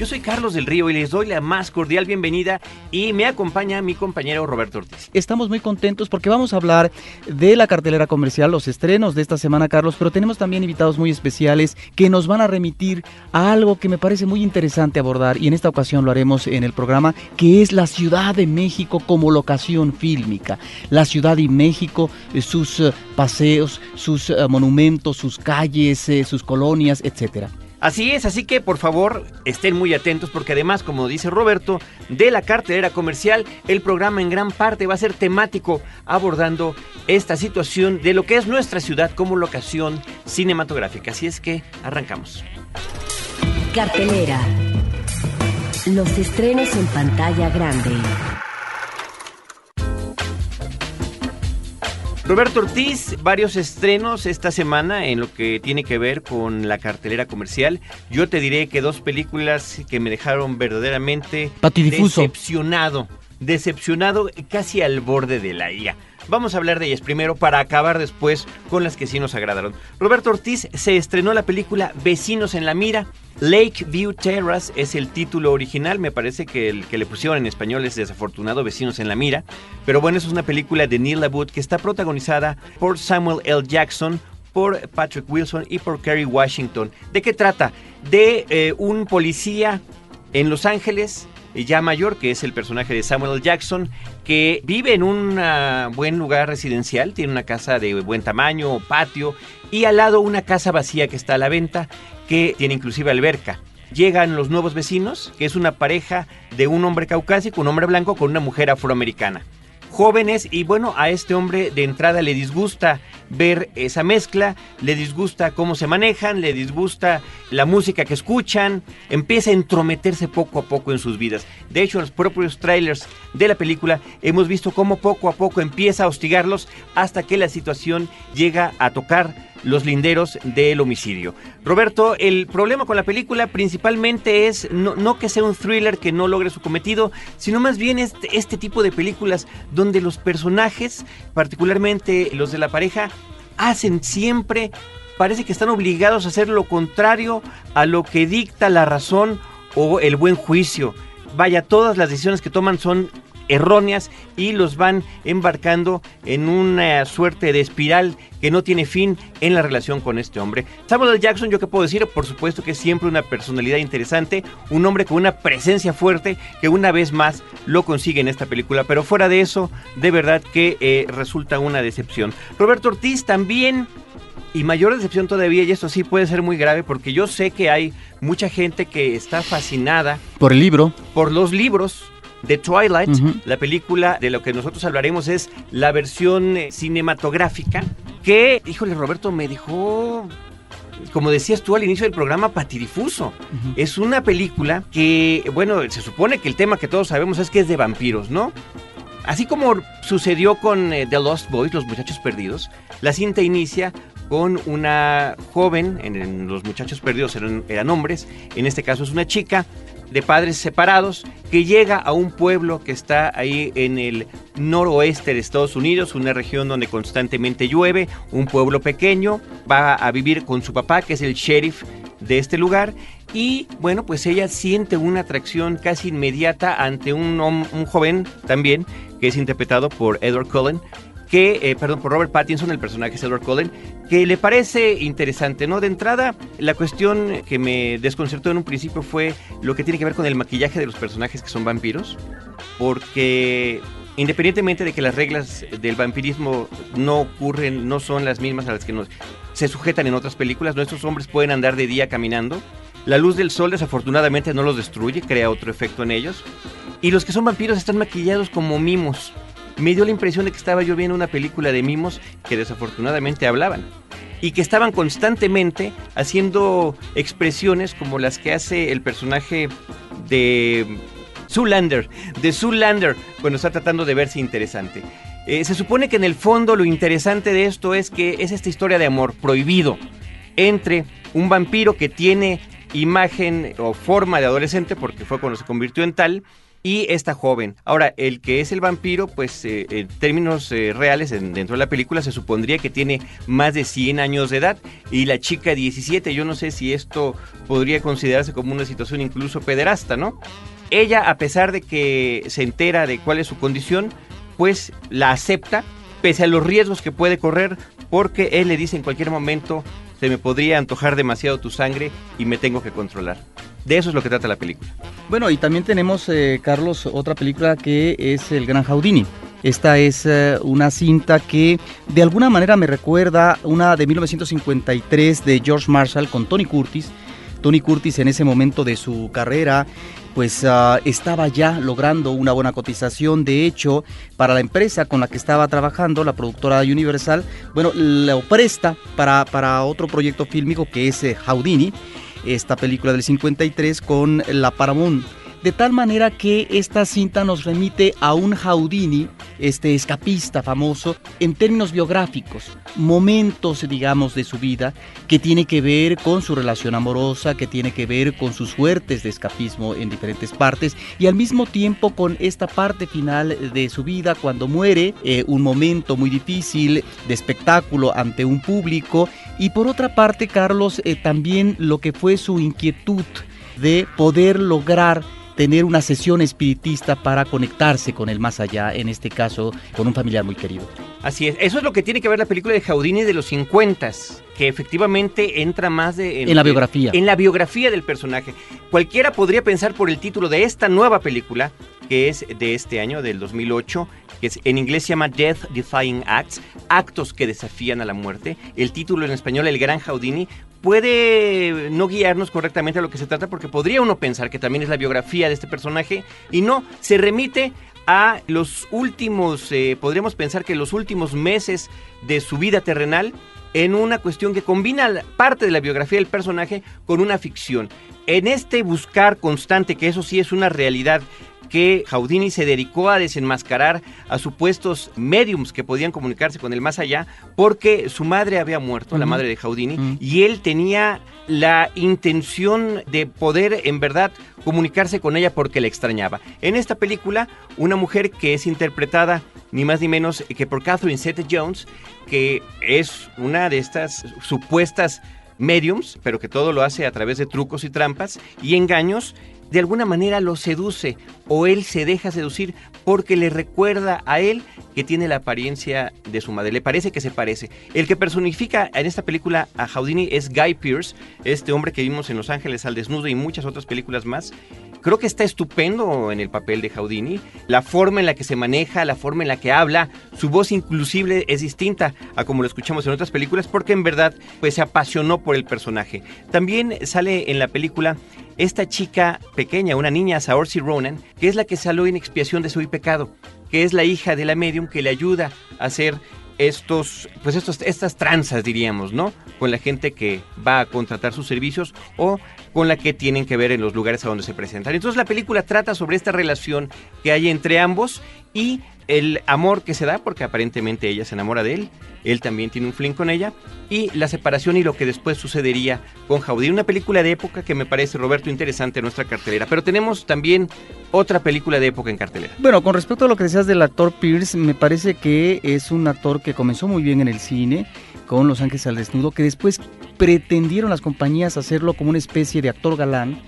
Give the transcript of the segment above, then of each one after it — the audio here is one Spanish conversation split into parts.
Yo soy Carlos del Río y les doy la más cordial bienvenida y me acompaña mi compañero Roberto Ortiz. Estamos muy contentos porque vamos a hablar de la cartelera comercial, los estrenos de esta semana, Carlos, pero tenemos también invitados muy especiales que nos van a remitir a algo que me parece muy interesante abordar y en esta ocasión lo haremos en el programa, que es la Ciudad de México como locación fílmica. La Ciudad de México, eh, sus eh, paseos, sus eh, monumentos, sus calles, sus colonias, etcétera. Así es, así que por favor estén muy atentos porque además, como dice Roberto, de la cartelera comercial, el programa en gran parte va a ser temático abordando esta situación de lo que es nuestra ciudad como locación cinematográfica. Así es que arrancamos. Cartelera. Los estrenos en pantalla grande. Roberto Ortiz, varios estrenos esta semana en lo que tiene que ver con la cartelera comercial. Yo te diré que dos películas que me dejaron verdaderamente decepcionado, decepcionado casi al borde de la ira. Vamos a hablar de ellas primero para acabar después con las que sí nos agradaron. Roberto Ortiz se estrenó la película Vecinos en la Mira. Lakeview Terrace es el título original, me parece que el que le pusieron en español es Desafortunado Vecinos en la Mira, pero bueno, es una película de Neil Labud que está protagonizada por Samuel L. Jackson, por Patrick Wilson y por Kerry Washington. ¿De qué trata? De eh, un policía en Los Ángeles ya mayor, que es el personaje de Samuel Jackson, que vive en un ah, buen lugar residencial, tiene una casa de buen tamaño, patio, y al lado una casa vacía que está a la venta, que tiene inclusive alberca. Llegan los nuevos vecinos, que es una pareja de un hombre caucásico, un hombre blanco con una mujer afroamericana jóvenes y bueno, a este hombre de entrada le disgusta ver esa mezcla, le disgusta cómo se manejan, le disgusta la música que escuchan, empieza a entrometerse poco a poco en sus vidas. De hecho, en los propios trailers de la película hemos visto cómo poco a poco empieza a hostigarlos hasta que la situación llega a tocar los linderos del homicidio. Roberto, el problema con la película principalmente es no, que sea un thriller que no logre su cometido, sino más bien este, este tipo de películas donde los personajes, particularmente los de la pareja, hacen siempre, parece que están obligados a hacer lo contrario a lo que dicta la razón o el buen juicio. Vaya, todas las decisiones que toman son erróneas y los van embarcando en una suerte de espiral que no tiene fin en la relación con este hombre. Samuel L. Jackson, yo qué puedo decir, por supuesto que es siempre una personalidad interesante, un hombre con una presencia fuerte que una vez más lo consigue en esta película, pero fuera de eso, de verdad que eh, resulta una decepción. Roberto Ortiz también y mayor decepción todavía, y esto sí puede ser muy grave, porque yo sé que hay mucha gente que está fascinada. Por el libro. Por los libros The Twilight, la película de lo que nosotros hablaremos es la versión eh, cinematográfica que, híjole, Roberto, me dijo como decías tú al inicio del programa, patidifuso. Es una película que, bueno, se supone que el tema que todos sabemos es que es de vampiros, ¿no? Así como sucedió con eh, The Lost Boys, Los Muchachos Perdidos, la cinta inicia con una joven, en, Los Muchachos Perdidos eran, eran hombres, en este caso es una chica, de padres separados que llega a un pueblo que está ahí en el noroeste de Estados Unidos, una región donde constantemente llueve, un pueblo pequeño, va a vivir con su papá que es el sheriff de este lugar y bueno pues ella siente una atracción casi inmediata ante un, un joven también que es interpretado por Edward Cullen que, eh, perdón, por Robert Pattinson, el personaje es Edward Cullen, que le parece interesante, ¿no? De entrada, la cuestión que me desconcertó en un principio fue lo que tiene que ver con el maquillaje de los personajes que son vampiros, porque independientemente de que las reglas del vampirismo no ocurren, no son las mismas a las que se sujetan en otras películas, nuestros hombres pueden andar de día caminando. La luz del sol desafortunadamente no los destruye, crea otro efecto en ellos. Y los que son vampiros están maquillados como mimos me dio la impresión de que estaba yo viendo una película de mimos que desafortunadamente hablaban y que estaban constantemente haciendo expresiones como las que hace el personaje de Zoolander, de Zoolander, cuando está tratando de verse interesante. Eh, se supone que en el fondo lo interesante de esto es que es esta historia de amor prohibido entre un vampiro que tiene imagen o forma de adolescente, porque fue cuando se convirtió en tal, y esta joven. Ahora, el que es el vampiro, pues eh, en términos eh, reales, dentro de la película se supondría que tiene más de 100 años de edad y la chica 17. Yo no sé si esto podría considerarse como una situación incluso pederasta, ¿no? Ella, a pesar de que se entera de cuál es su condición, pues la acepta, pese a los riesgos que puede correr, porque él le dice en cualquier momento, se me podría antojar demasiado tu sangre y me tengo que controlar. De eso es lo que trata la película. Bueno, y también tenemos, eh, Carlos, otra película que es El Gran Jaudini. Esta es eh, una cinta que de alguna manera me recuerda una de 1953 de George Marshall con Tony Curtis. Tony Curtis en ese momento de su carrera pues ah, estaba ya logrando una buena cotización. De hecho, para la empresa con la que estaba trabajando, la productora Universal, bueno, lo presta para, para otro proyecto fílmico que es eh, Houdini esta película del 53 con la Paramount. De tal manera que esta cinta nos remite a un Houdini, este escapista famoso, en términos biográficos, momentos, digamos, de su vida que tiene que ver con su relación amorosa, que tiene que ver con sus suertes de escapismo en diferentes partes y al mismo tiempo con esta parte final de su vida cuando muere, eh, un momento muy difícil de espectáculo ante un público y por otra parte, Carlos, eh, también lo que fue su inquietud de poder lograr tener una sesión espiritista para conectarse con el más allá, en este caso con un familiar muy querido. Así es, eso es lo que tiene que ver la película de Jaudini de los 50, que efectivamente entra más de, en, la biografía. En la biografía del personaje. Cualquiera podría pensar por el título de esta nueva película, que es de este año, del 2008, que en inglés se llama Death Defying Acts, actos que desafían a la muerte. El título en español, El Gran Houdini, puede no guiarnos correctamente a lo que se trata porque podría uno pensar que también es la biografía de este personaje y no, se remite a los últimos, eh, podríamos pensar que los últimos meses de su vida terrenal en una cuestión que combina parte de la biografía del personaje con una ficción. En este buscar constante, que eso sí es una realidad que Houdini se dedicó a desenmascarar a supuestos mediums que podían comunicarse con el más allá porque su madre había muerto, la madre de Houdini, y él tenía la intención de poder en verdad comunicarse con ella porque la extrañaba. En esta película, una mujer que es interpretada ni más ni menos que por Catherine Zeta Jones, que es una de estas supuestas mediums, pero que todo lo hace a través de trucos y trampas y engaños de alguna manera lo seduce o él se deja seducir porque le recuerda a él que tiene la apariencia de su madre. Le parece que se parece. El que personifica en esta película a Houdini es Guy Pearce, este hombre que vimos en Los Ángeles al desnudo y muchas otras películas más. Creo que está estupendo en el papel de Houdini. La forma en la que se maneja, la forma en la que habla, su voz inclusive es distinta a como lo escuchamos en otras películas porque en verdad pues se apasionó por el personaje. También sale en la película esta chica pequeña, una niña, Saoirse Ronan, que es la que salió en expiación de su pecado, que es la hija de la medium que le ayuda a hacer estos, pues estos, estas tranzas, diríamos, ¿no? Con la gente que va a contratar sus servicios o con la que tienen que ver en los lugares a donde se presentan. Entonces la película trata sobre esta relación que hay entre ambos y el amor que se da, porque aparentemente ella se enamora de él, él también tiene un fling con ella, y la separación y lo que después sucedería con Jaudí. Una película de época que me parece, Roberto, interesante en nuestra cartelera. Pero tenemos también otra película de época en cartelera. Bueno, con respecto a lo que decías del actor Pierce, me parece que es un actor que comenzó muy bien en el cine con Los Ángeles al Desnudo, que después pretendieron las compañías hacerlo como una especie de actor galán.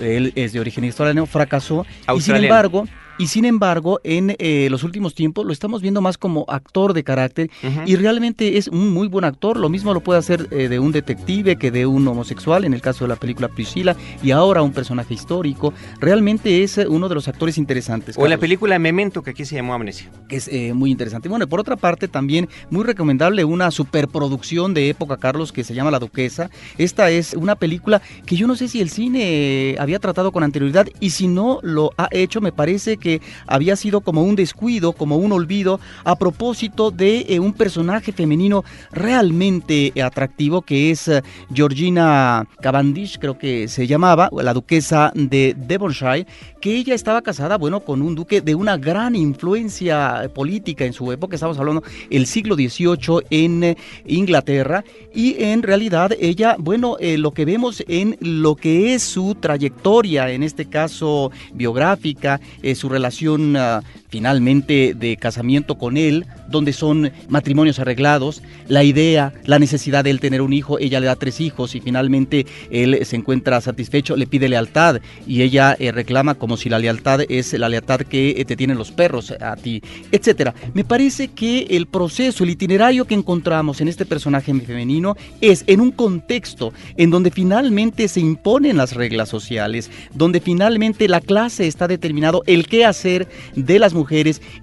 Él es de origen australiano, fracasó. Y sin embargo, y sin embargo, en eh, los últimos tiempos lo estamos viendo más como actor de carácter y realmente es un muy buen actor. Lo mismo lo puede hacer eh, de un detective que de un homosexual, en el caso de la película Priscilla, y ahora un personaje histórico. Realmente es eh, uno de los actores interesantes. O la película Memento, que aquí se llamó Amnesia. Que es muy interesante. Bueno, por otra parte, también muy recomendable una superproducción de época, Carlos, que se llama La Duquesa. Esta es una película que yo no sé si el cine había tratado con anterioridad y si no lo ha hecho, me parece que había sido como un descuido, como un olvido, a propósito de eh, un personaje femenino realmente atractivo que es eh, Georgina Cavendish, creo que se llamaba, la duquesa de Devonshire, que ella estaba casada, bueno, con un duque de una gran influencia política en su época, estamos hablando el siglo XVIII en eh, Inglaterra, y en realidad ella, bueno, lo que vemos en lo que es su trayectoria, en este caso biográfica, su relación ah, finalmente de casamiento con él, donde son matrimonios arreglados, la idea, la necesidad de él tener un hijo, ella le da tres hijos y finalmente él se encuentra satisfecho, le pide lealtad y ella eh, reclama como si la lealtad es la lealtad que eh, te tienen los perros a ti, etcétera. Me parece que el proceso, el itinerario que encontramos en este personaje femenino es en un contexto en donde finalmente se imponen las reglas sociales, donde finalmente la clase está determinado el qué hacer de las mujeres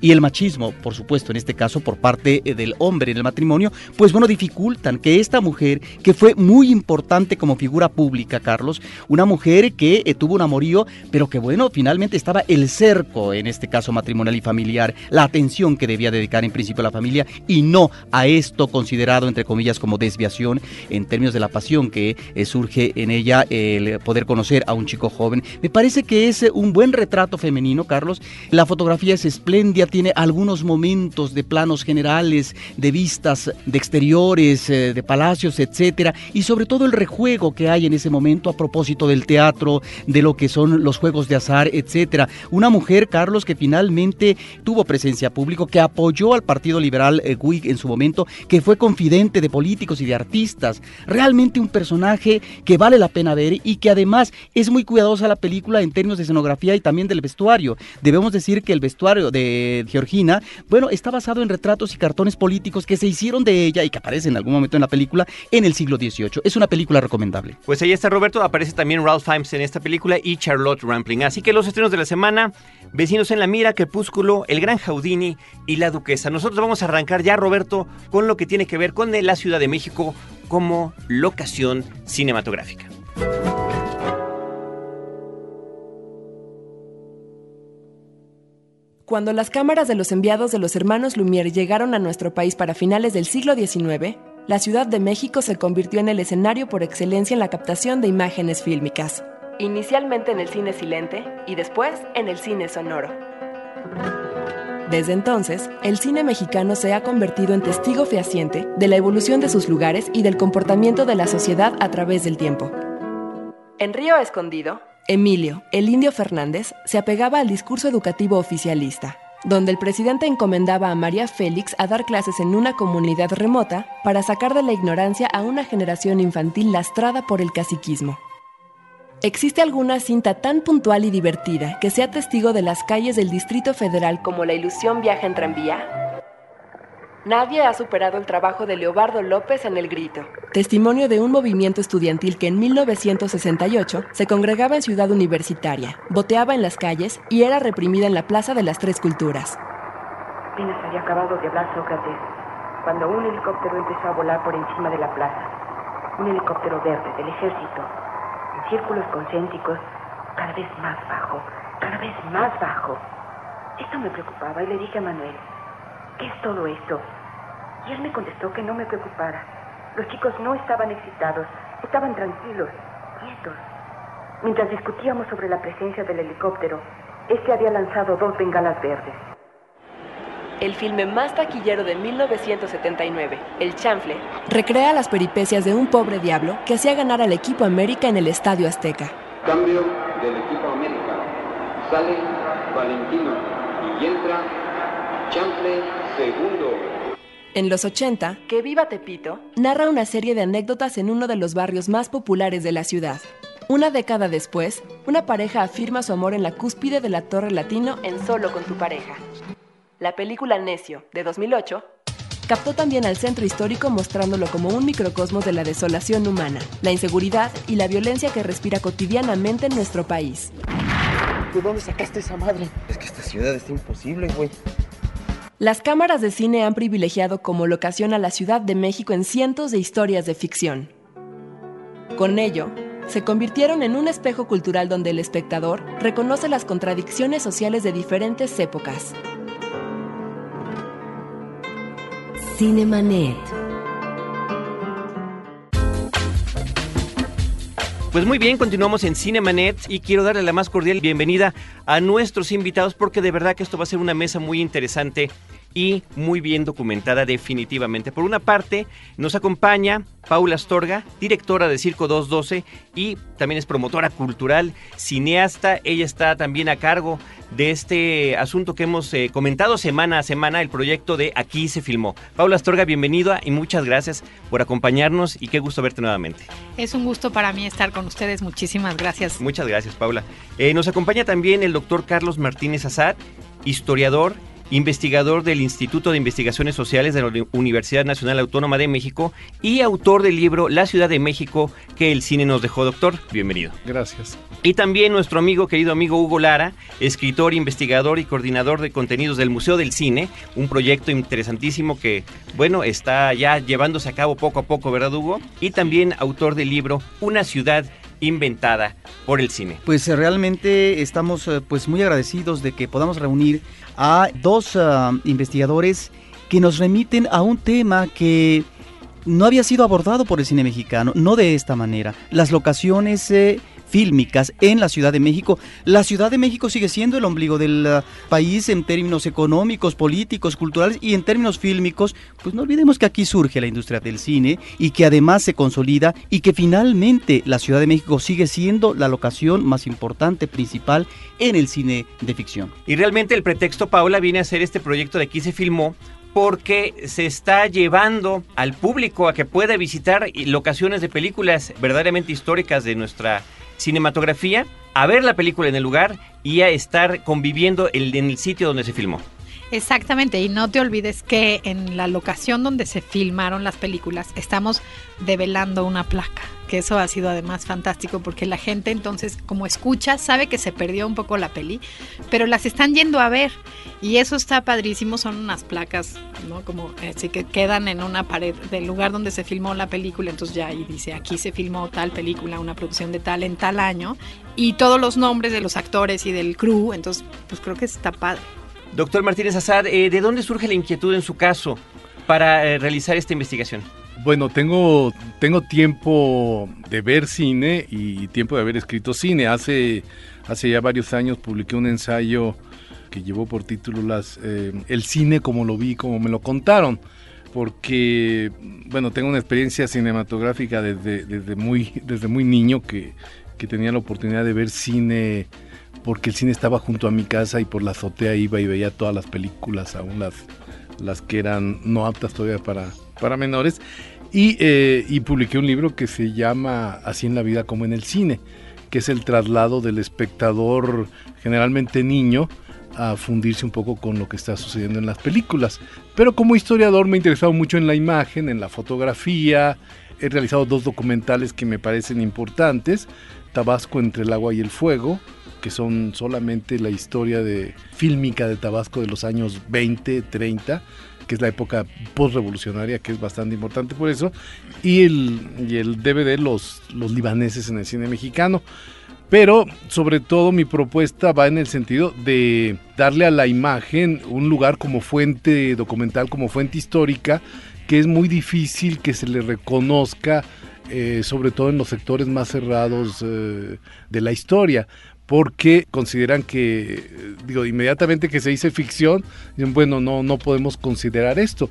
y el machismo, por supuesto, en este caso por parte eh, del hombre en el matrimonio, pues bueno, dificultan que esta mujer, que fue muy importante como figura pública, Carlos, una mujer que eh, tuvo un amorío, pero que bueno, finalmente estaba el cerco, en este caso matrimonial y familiar, la atención que debía dedicar en principio a la familia y no a esto considerado, entre comillas, como desviación en términos de la pasión que eh, surge en ella el poder conocer a un chico joven. Me parece que es un buen retrato femenino, Carlos. La fotografía es espléndida, tiene algunos momentos de planos generales, de vistas de exteriores, eh, de palacios, etcétera, y sobre todo el rejuego que hay en ese momento a propósito del teatro, de lo que son los juegos de azar, etcétera. Una mujer, Carlos, que finalmente tuvo presencia pública, que apoyó al Partido Liberal eh, Whig en su momento, que fue confidente de políticos y de artistas. Realmente un personaje que vale la pena ver y que además es muy cuidadosa la película en términos de escenografía y también del vestuario. Debemos decir que el vestuario de Georgina, bueno, está basado en retratos y cartones políticos que se hicieron de ella y que aparecen en algún momento en la película en el siglo XVIII. Es una película recomendable. Pues ahí está Roberto, aparece también Ralph Fiennes en esta película y Charlotte Rampling. Así que los estrenos de la semana, Vecinos en la Mira, Crepúsculo, El Gran Jaudini y La Duquesa. Nosotros vamos a arrancar ya, Roberto, con lo que tiene que ver con la Ciudad de México como locación cinematográfica. Cuando las cámaras de los enviados de los hermanos Lumière llegaron a nuestro país para finales del siglo XIX, la Ciudad de México se convirtió en el escenario por excelencia en la captación de imágenes fílmicas, inicialmente en el cine silente y después en el cine sonoro. Desde entonces, el cine mexicano se ha convertido en testigo fehaciente de la evolución de sus lugares y del comportamiento de la sociedad a través del tiempo. En Río Escondido, Emilio, el indio Fernández, se apegaba al discurso educativo oficialista, donde el presidente encomendaba a María Félix a dar clases en una comunidad remota para sacar de la ignorancia a una generación infantil lastrada por el caciquismo. ¿Existe alguna cinta tan puntual y divertida que sea testigo de las calles del Distrito Federal como La ilusión viaja en tranvía? Nadie ha superado el trabajo de Leobardo López en El Grito, testimonio de un movimiento estudiantil que en 1968 se congregaba en Ciudad Universitaria, boteaba en las calles y era reprimida en la Plaza de las Tres Culturas. Apenas había acabado de hablar Sócrates cuando un helicóptero empezó a volar por encima de la plaza. Un helicóptero verde del ejército, en círculos concéntricos, cada vez más bajo, cada vez más bajo. Esto me preocupaba y le dije a Manuel, ¿qué es todo esto? Y él me contestó que no me preocupara. Los chicos no estaban excitados, estaban tranquilos, quietos. Mientras discutíamos sobre la presencia del helicóptero, este había lanzado dos bengalas verdes. El filme más taquillero de 1979, El Chanfle, recrea las peripecias de un pobre diablo que hacía ganar al equipo América en el Estadio Azteca. Cambio del equipo América. Sale Valentino y entra Chanfle segundo. En los 80, Que Viva Tepito narra una serie de anécdotas en uno de los barrios más populares de la ciudad. Una década después, una pareja afirma su amor en la cúspide de la Torre Latino en Solo con tu pareja. La película Necio, de 2008, captó también al centro histórico mostrándolo como un microcosmos de la desolación humana, la inseguridad y la violencia que respira cotidianamente en nuestro país. ¿De dónde sacaste esa madre? Es que esta ciudad está imposible, güey. Las cámaras de cine han privilegiado como locación a la Ciudad de México en cientos de historias de ficción. Con ello, se convirtieron en un espejo cultural donde el espectador reconoce las contradicciones sociales de diferentes épocas. Cinemanet. Pues muy bien, continuamos en Cinemanet y quiero darle la más cordial bienvenida a nuestros invitados porque de verdad que esto va a ser una mesa muy interesante y muy bien documentada definitivamente. Por una parte, nos acompaña Paula Astorga, directora de Circo 212 y también es promotora cultural, cineasta. Ella está también a cargo de este asunto que hemos eh, comentado semana a semana, el proyecto de Aquí se filmó. Paula Astorga, bienvenida y muchas gracias por acompañarnos y qué gusto verte nuevamente. Es un gusto para mí estar con ustedes, muchísimas gracias. Muchas gracias, Paula. Eh, nos acompaña también el doctor Carlos Martínez Azad, historiador investigador del Instituto de Investigaciones Sociales de la Universidad Nacional Autónoma de México y autor del libro La Ciudad de México que el cine nos dejó. Doctor, bienvenido. Gracias. Y también nuestro amigo, querido amigo Hugo Lara, escritor, investigador y coordinador de contenidos del Museo del Cine, un proyecto interesantísimo que, bueno, está ya llevándose a cabo poco a poco, ¿verdad, Hugo? Y también autor del libro Una ciudad inventada por el cine. Pues eh, realmente estamos eh, pues muy agradecidos de que podamos reunir a dos ah, investigadores que nos remiten a un tema que no había sido abordado por el cine mexicano, no de esta manera. Las locaciones eh, fílmicas en la Ciudad de México. La Ciudad de México sigue siendo el ombligo del uh, país en términos económicos, políticos, culturales y en términos fílmicos. Pues no olvidemos que aquí surge la industria del cine y que además se consolida y que finalmente la Ciudad de México sigue siendo la locación más importante, principal en el cine de ficción. Y realmente el pretexto, Paula, viene a ser este proyecto de aquí se filmó porque se está llevando al público a que pueda visitar locaciones de películas verdaderamente históricas de nuestra cinematografía, a ver la película en el lugar y a estar conviviendo en el sitio donde se filmó. Exactamente, y no te olvides que en la locación donde se filmaron las películas estamos develando una placa, que eso ha sido además fantástico porque la gente entonces como escucha sabe que se perdió un poco la peli, pero las están yendo a ver y eso está padrísimo, son unas placas, ¿no? Como así que quedan en una pared del lugar donde se filmó la película, entonces ya ahí dice, aquí se filmó tal película, una producción de tal en tal año y todos los nombres de los actores y del crew, entonces pues creo que está padre. Doctor Martínez Azad, eh, ¿de dónde surge la inquietud en su caso para eh, realizar esta investigación? Bueno, tengo, tengo tiempo de ver cine y tiempo de haber escrito cine. Hace, hace ya varios años publiqué un ensayo que llevó por título las, eh, El cine como lo vi, como me lo contaron. Porque, bueno, tengo una experiencia cinematográfica desde, desde, muy, desde muy niño que, que tenía la oportunidad de ver cine porque el cine estaba junto a mi casa y por la azotea iba y veía todas las películas, aún las, las que eran no aptas todavía para, para menores. Y, eh, y publiqué un libro que se llama Así en la vida como en el cine, que es el traslado del espectador, generalmente niño, a fundirse un poco con lo que está sucediendo en las películas. Pero como historiador me he interesado mucho en la imagen, en la fotografía. He realizado dos documentales que me parecen importantes. Tabasco entre el agua y el fuego, que son solamente la historia de fílmica de Tabasco de los años 20, 30, que es la época postrevolucionaria, que es bastante importante por eso, y el, y el DVD, los, los libaneses en el cine mexicano. Pero sobre todo mi propuesta va en el sentido de darle a la imagen un lugar como fuente documental, como fuente histórica, que es muy difícil que se le reconozca, eh, sobre todo en los sectores más cerrados eh, de la historia porque consideran que, digo, inmediatamente que se dice ficción, dicen, bueno, no, no podemos considerar esto.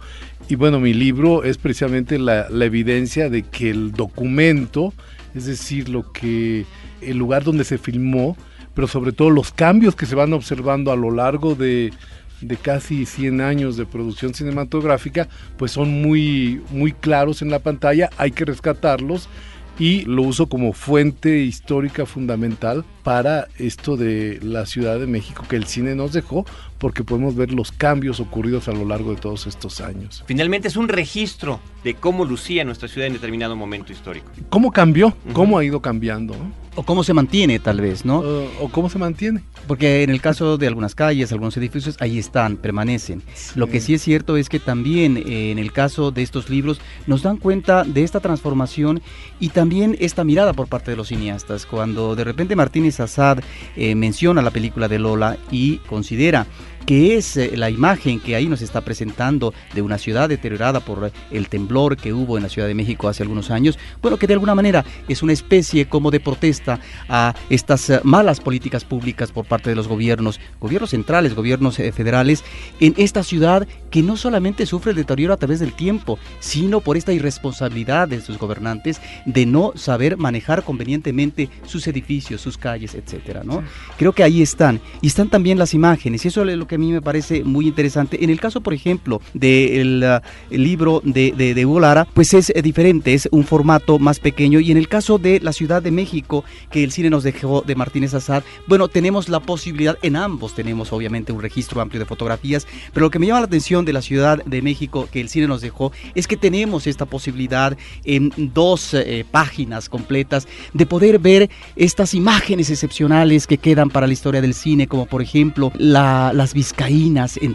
Y bueno, mi libro es precisamente la, evidencia de que el documento, es decir, lo que, el lugar donde se filmó, pero sobre todo los cambios que se van observando a lo largo de, de casi 100 años de producción cinematográfica, pues son muy, muy claros en la pantalla, hay que rescatarlos y lo uso como fuente histórica fundamental para esto de la Ciudad de México que el cine nos dejó, porque podemos ver los cambios ocurridos a lo largo de todos estos años. Finalmente es un registro de cómo lucía nuestra ciudad en determinado momento histórico. ¿Cómo cambió? ¿Cómo ha ido cambiando? O cómo se mantiene, tal vez, ¿no? o cómo se mantiene. Porque en el caso de algunas calles, algunos edificios, ahí están, permanecen. Lo que sí es cierto es que también eh, en el caso de estos libros nos dan cuenta de esta transformación y también esta mirada por parte de los cineastas. Cuando de repente Martínez Assad eh, menciona la película de Lola y considera que es eh, la imagen que ahí nos está presentando de una ciudad deteriorada por el temblor que hubo en la Ciudad de México hace algunos años, bueno, que de alguna manera es una especie como de protesta a estas eh, malas políticas públicas por parte de los gobiernos, gobiernos centrales, gobiernos federales, en esta ciudad que no solamente sufre el deterioro a través del tiempo, sino por esta irresponsabilidad de sus gobernantes de no saber manejar convenientemente sus edificios, sus calles, etcétera, ¿no? Creo que ahí están y están también las imágenes y eso es lo que a mí me parece muy interesante. En el caso, por ejemplo, del uh, libro de, de, Hugo Lara, pues es eh, diferente, es un formato más pequeño. Y en el caso de la Ciudad de México, que el cine nos dejó de Martínez Azad, bueno, tenemos la posibilidad, en ambos tenemos obviamente un registro amplio de fotografías, pero lo que me llama la atención de la Ciudad de México, que el cine nos dejó, es que tenemos esta posibilidad en dos eh, páginas completas de poder ver estas imágenes excepcionales que quedan para la historia del cine, como por ejemplo la, las Caínas en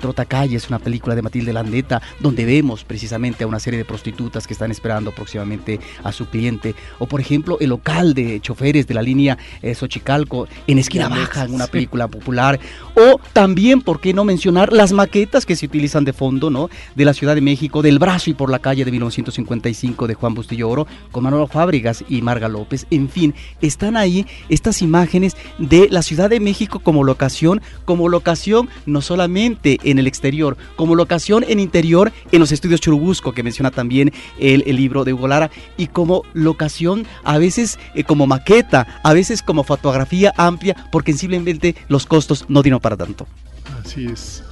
es una película de Matilde Landeta, donde vemos precisamente a una serie de prostitutas que están esperando próximamente a su cliente. O por ejemplo, el local de choferes de la línea eh, Xochicalco en Esquina Baja, en una película popular. O también, ¿por qué no mencionar las maquetas que se utilizan de fondo, ¿no? De la Ciudad de México, del brazo y por la calle de 1955 de Juan Bustillo Oro, con Manolo Fábregas y Marga López. En fin, están ahí estas imágenes de la Ciudad de México como locación, como locación no solamente en el exterior, como locación en interior en los estudios Churubusco, que menciona también el, libro de Hugo Lara, y como locación a veces eh, como maqueta, a veces como fotografía amplia, porque simplemente los costos no dieron para tanto.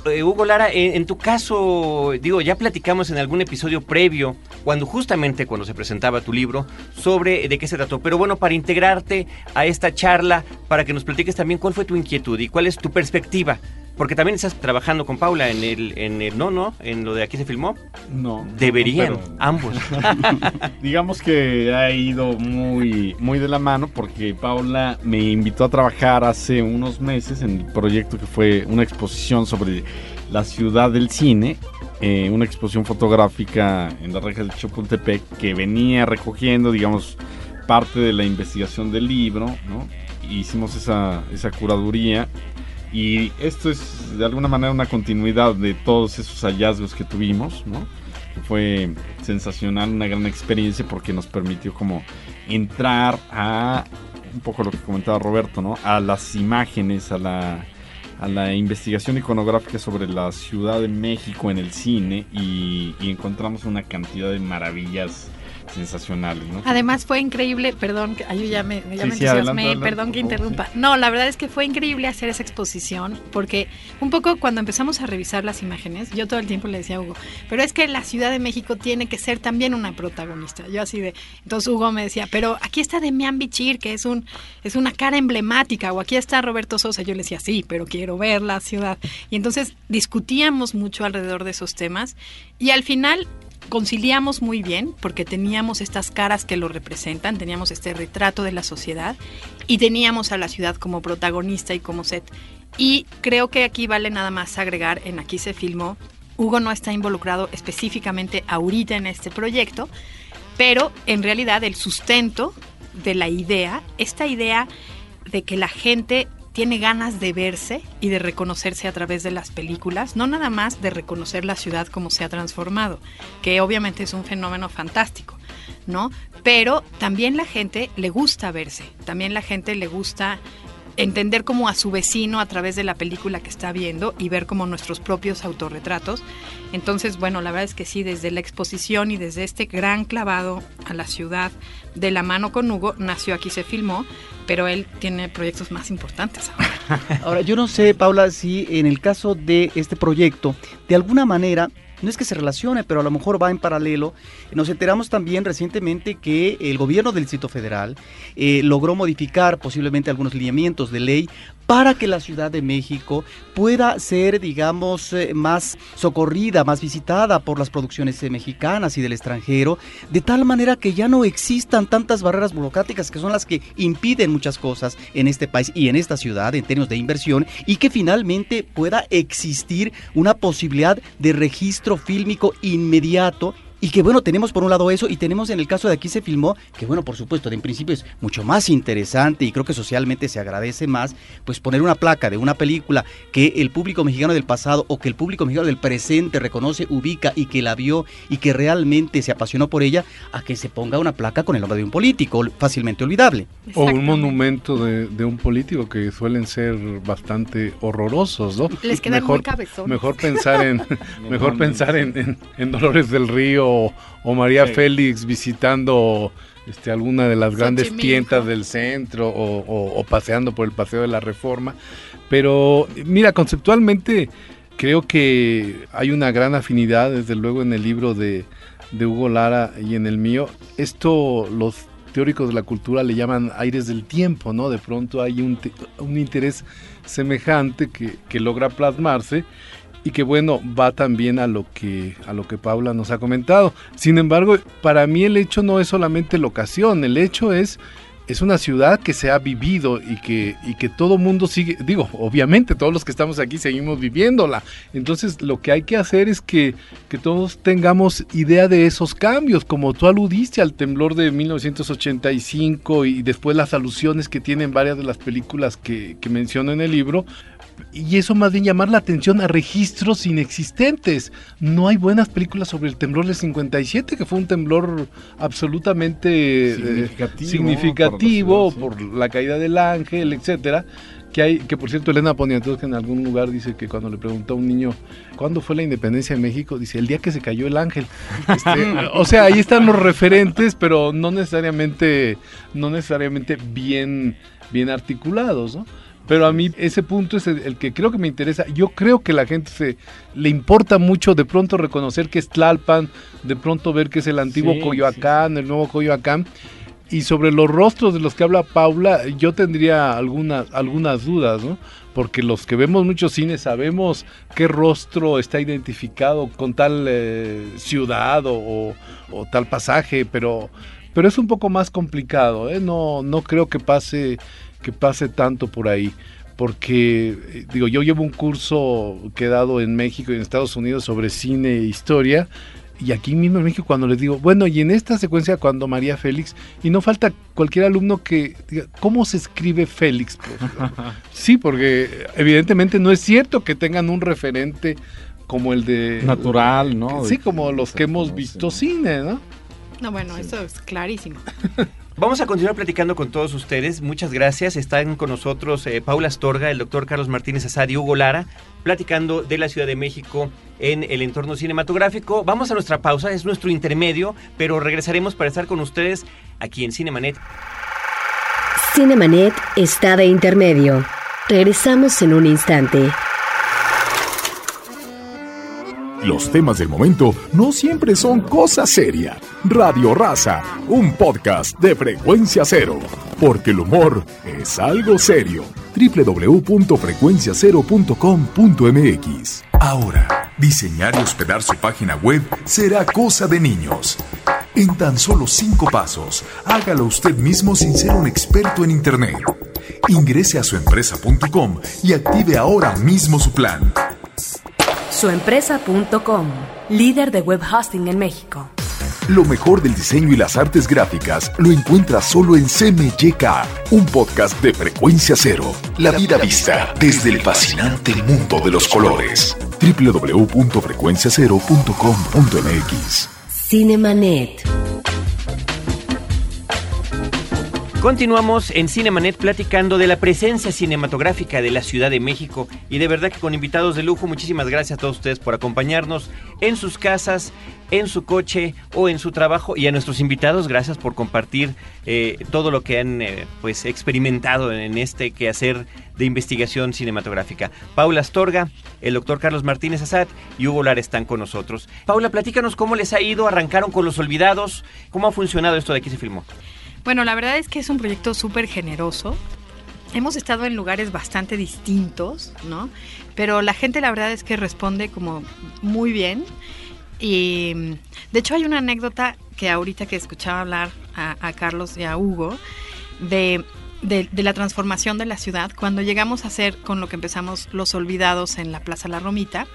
Eh, Hugo Lara, en, tu caso, digo, ya platicamos en algún episodio previo, cuando justamente cuando se presentaba tu libro, sobre de qué se trató. Pero bueno, para integrarte a esta charla, para que nos platiques también cuál fue tu inquietud y cuál es tu perspectiva porque también estás trabajando con Paula en el, en el no, no, en lo de aquí se filmó. No. Deberían, ambos. Digamos que ha ido muy, muy de la mano porque Paula me invitó a trabajar hace unos meses en el proyecto que fue una exposición sobre la ciudad del cine. Eh, una exposición fotográfica en la región de Chapultepec que venía recogiendo, digamos, parte de la investigación del libro, ¿no? Hicimos esa, esa curaduría y esto es de alguna manera una continuidad de todos esos hallazgos que tuvimos, ¿no? Fue sensacional, una gran experiencia porque nos permitió como entrar a un poco lo que comentaba Roberto, ¿no? A las imágenes, a la, a la investigación iconográfica sobre la Ciudad de México en el cine y, y encontramos una cantidad de maravillas sensacionales. ¿no? Además fue increíble, perdón, ayú, ya me, ya me perdón que interrumpa. No, la verdad es que fue increíble hacer esa exposición porque un poco cuando empezamos a revisar las imágenes, yo todo el tiempo le decía a Hugo, pero es que la Ciudad de México tiene que ser también una protagonista. Yo así de, entonces Hugo me decía, pero aquí está Demian Bichir, que es un es una cara emblemática, o aquí está Roberto Sosa. Yo le decía, sí, pero quiero ver la ciudad. Y entonces discutíamos mucho alrededor de esos temas y al final conciliamos muy bien porque teníamos estas caras que lo representan, teníamos este retrato de la sociedad y teníamos a la ciudad como protagonista y como set. Y creo que aquí vale nada más agregar, en aquí se filmó, Hugo no está involucrado específicamente ahorita en este proyecto, pero en realidad el sustento de la idea, esta idea de que la gente tiene ganas de verse y de reconocerse a través de las películas, no nada más de reconocer la ciudad como se ha transformado, que obviamente es un fenómeno fantástico, ¿no? Pero también la gente le gusta verse, también la gente le gusta entender como a su vecino a través de la película que está viendo y ver como nuestros propios autorretratos. Entonces, bueno, la verdad es que sí, desde la exposición y desde este gran clavado a la ciudad de la mano con Hugo, nació aquí se filmó, pero él tiene proyectos más importantes ahora. ahora, yo no sé, Paula, si en el caso de este proyecto, de alguna manera no es que se relacione, pero a lo mejor va en paralelo. Nos enteramos también recientemente que el gobierno del Distrito Federal eh, logró modificar posiblemente algunos lineamientos de ley para que la Ciudad de México pueda ser, digamos, eh, más socorrida, más visitada por las producciones eh, mexicanas y del extranjero, de tal manera que ya no existan tantas barreras burocráticas que son las que impiden muchas cosas en este país y en esta ciudad en términos de inversión y que finalmente pueda existir una posibilidad de registro fílmico inmediato y que bueno, tenemos por un lado eso y tenemos en el caso de aquí se filmó, que bueno, por supuesto, de en principio es mucho más interesante y creo que socialmente se agradece más, pues poner una placa de una película que el público mexicano del pasado o que el público mexicano del presente reconoce, ubica y que la vio y que realmente se apasionó por ella, a que se ponga una placa con el nombre de un político, fácilmente olvidable. O un monumento de, un político que suelen ser bastante horrorosos, ¿no? Les quedan mejor, muy Mejor pensar en, mejor pensar en, en Dolores del Río o, María Félix visitando este, alguna de las grandes tiendas del centro o, paseando por el Paseo de la Reforma. Pero mira, conceptualmente creo que hay una gran afinidad, desde luego, en el libro de, Hugo Lara y en el mío. Esto los teóricos de la cultura le llaman aires del tiempo, ¿no? De pronto hay un, un interés semejante que, que logra plasmarse y que bueno, va también a lo que a lo que Paula nos ha comentado. Sin embargo, para mí el hecho no es solamente la ocasión, el hecho es es una ciudad que se ha vivido y que, y que todo mundo sigue, digo, obviamente todos los que estamos aquí seguimos viviéndola. Entonces lo que hay que hacer es que, que todos tengamos idea de esos cambios, como tú aludiste al temblor de 1985 y después las alusiones que tienen varias de las películas que, que menciono en el libro, y eso más bien llamar la atención a registros inexistentes. No hay buenas películas sobre el temblor del 57, que fue un temblor absolutamente eh, significativo, por, la caída del ángel, etcétera. Que hay, que por cierto Elena Poniatowska en algún lugar dice que cuando le preguntó a un niño cuándo fue la independencia de México, dice el día que se cayó el ángel. Este, o sea, ahí están los referentes, pero no necesariamente, no necesariamente bien, bien articulados, ¿no? Pero a mí ese punto es el, que creo que me interesa. Yo creo que la gente se le importa mucho de pronto reconocer que es Tlalpan, de pronto ver que es el antiguo Coyoacán, el nuevo Coyoacán. Y sobre los rostros de los que habla Paula, yo tendría algunas, algunas dudas, ¿no? Porque los que vemos muchos cines sabemos qué rostro está identificado con tal eh, ciudad o, o, tal pasaje, pero, pero es un poco más complicado, ¿eh? No, no creo que pase que pase tanto por ahí. Porque, eh, digo, yo llevo un curso que he dado en México y en Estados Unidos sobre cine e historia. Y aquí mismo en México cuando les digo, bueno, y en esta secuencia cuando María Félix, y no falta cualquier alumno que diga, ¿cómo se escribe Félix? sí, porque evidentemente no es cierto que tengan un referente como el de... Natural, ¿no? Sí, como los que hemos visto cine, ¿no? No, bueno, eso es clarísimo. Vamos a continuar platicando con todos ustedes. Muchas gracias. Están con nosotros eh, Paula Astorga, el doctor Carlos Martínez Azar y Hugo Lara, platicando de la Ciudad de México en el entorno cinematográfico. Vamos a nuestra pausa, es nuestro intermedio, pero regresaremos para estar con ustedes aquí en Cinemanet. Cinemanet está de intermedio. Regresamos en un instante. Los temas del momento no siempre son cosa seria. Radio Raza, un podcast de frecuencia cero. Porque el humor es algo serio. www.frecuenciacero.com.mx Ahora, diseñar y hospedar su página web será cosa de niños. En tan solo cinco pasos, hágalo usted mismo sin ser un experto en Internet. Ingrese a suempresa.com y active ahora mismo su plan. Suempresa.com, líder de web hosting en México. Lo mejor del diseño y las artes gráficas lo encuentras solo en CMYK, un podcast de frecuencia cero. La vida vista desde el fascinante mundo de los colores. www.frecuenciacero.com.mx Cinemanet. Continuamos en Cinemanet platicando de la presencia cinematográfica de la Ciudad de México y de verdad que con invitados de lujo, muchísimas gracias a todos ustedes por acompañarnos en sus casas, en su coche o en su trabajo y a nuestros invitados, gracias por compartir eh, todo lo que han eh, pues experimentado en este quehacer de investigación cinematográfica. Paula Astorga, el doctor Carlos Martínez Azad y Hugo Lara están con nosotros. Paula, platícanos cómo les ha ido, arrancaron con los olvidados, cómo ha funcionado esto de aquí se filmó. Bueno, la verdad es que es un proyecto súper generoso. Hemos estado en lugares bastante distintos, ¿no? Pero la gente la verdad es que responde como muy bien. Y de hecho hay una anécdota que ahorita que escuchaba hablar a, Carlos y a Hugo de, de, la transformación de la ciudad, cuando llegamos a hacer con lo que empezamos Los Olvidados en la Plaza La Romita,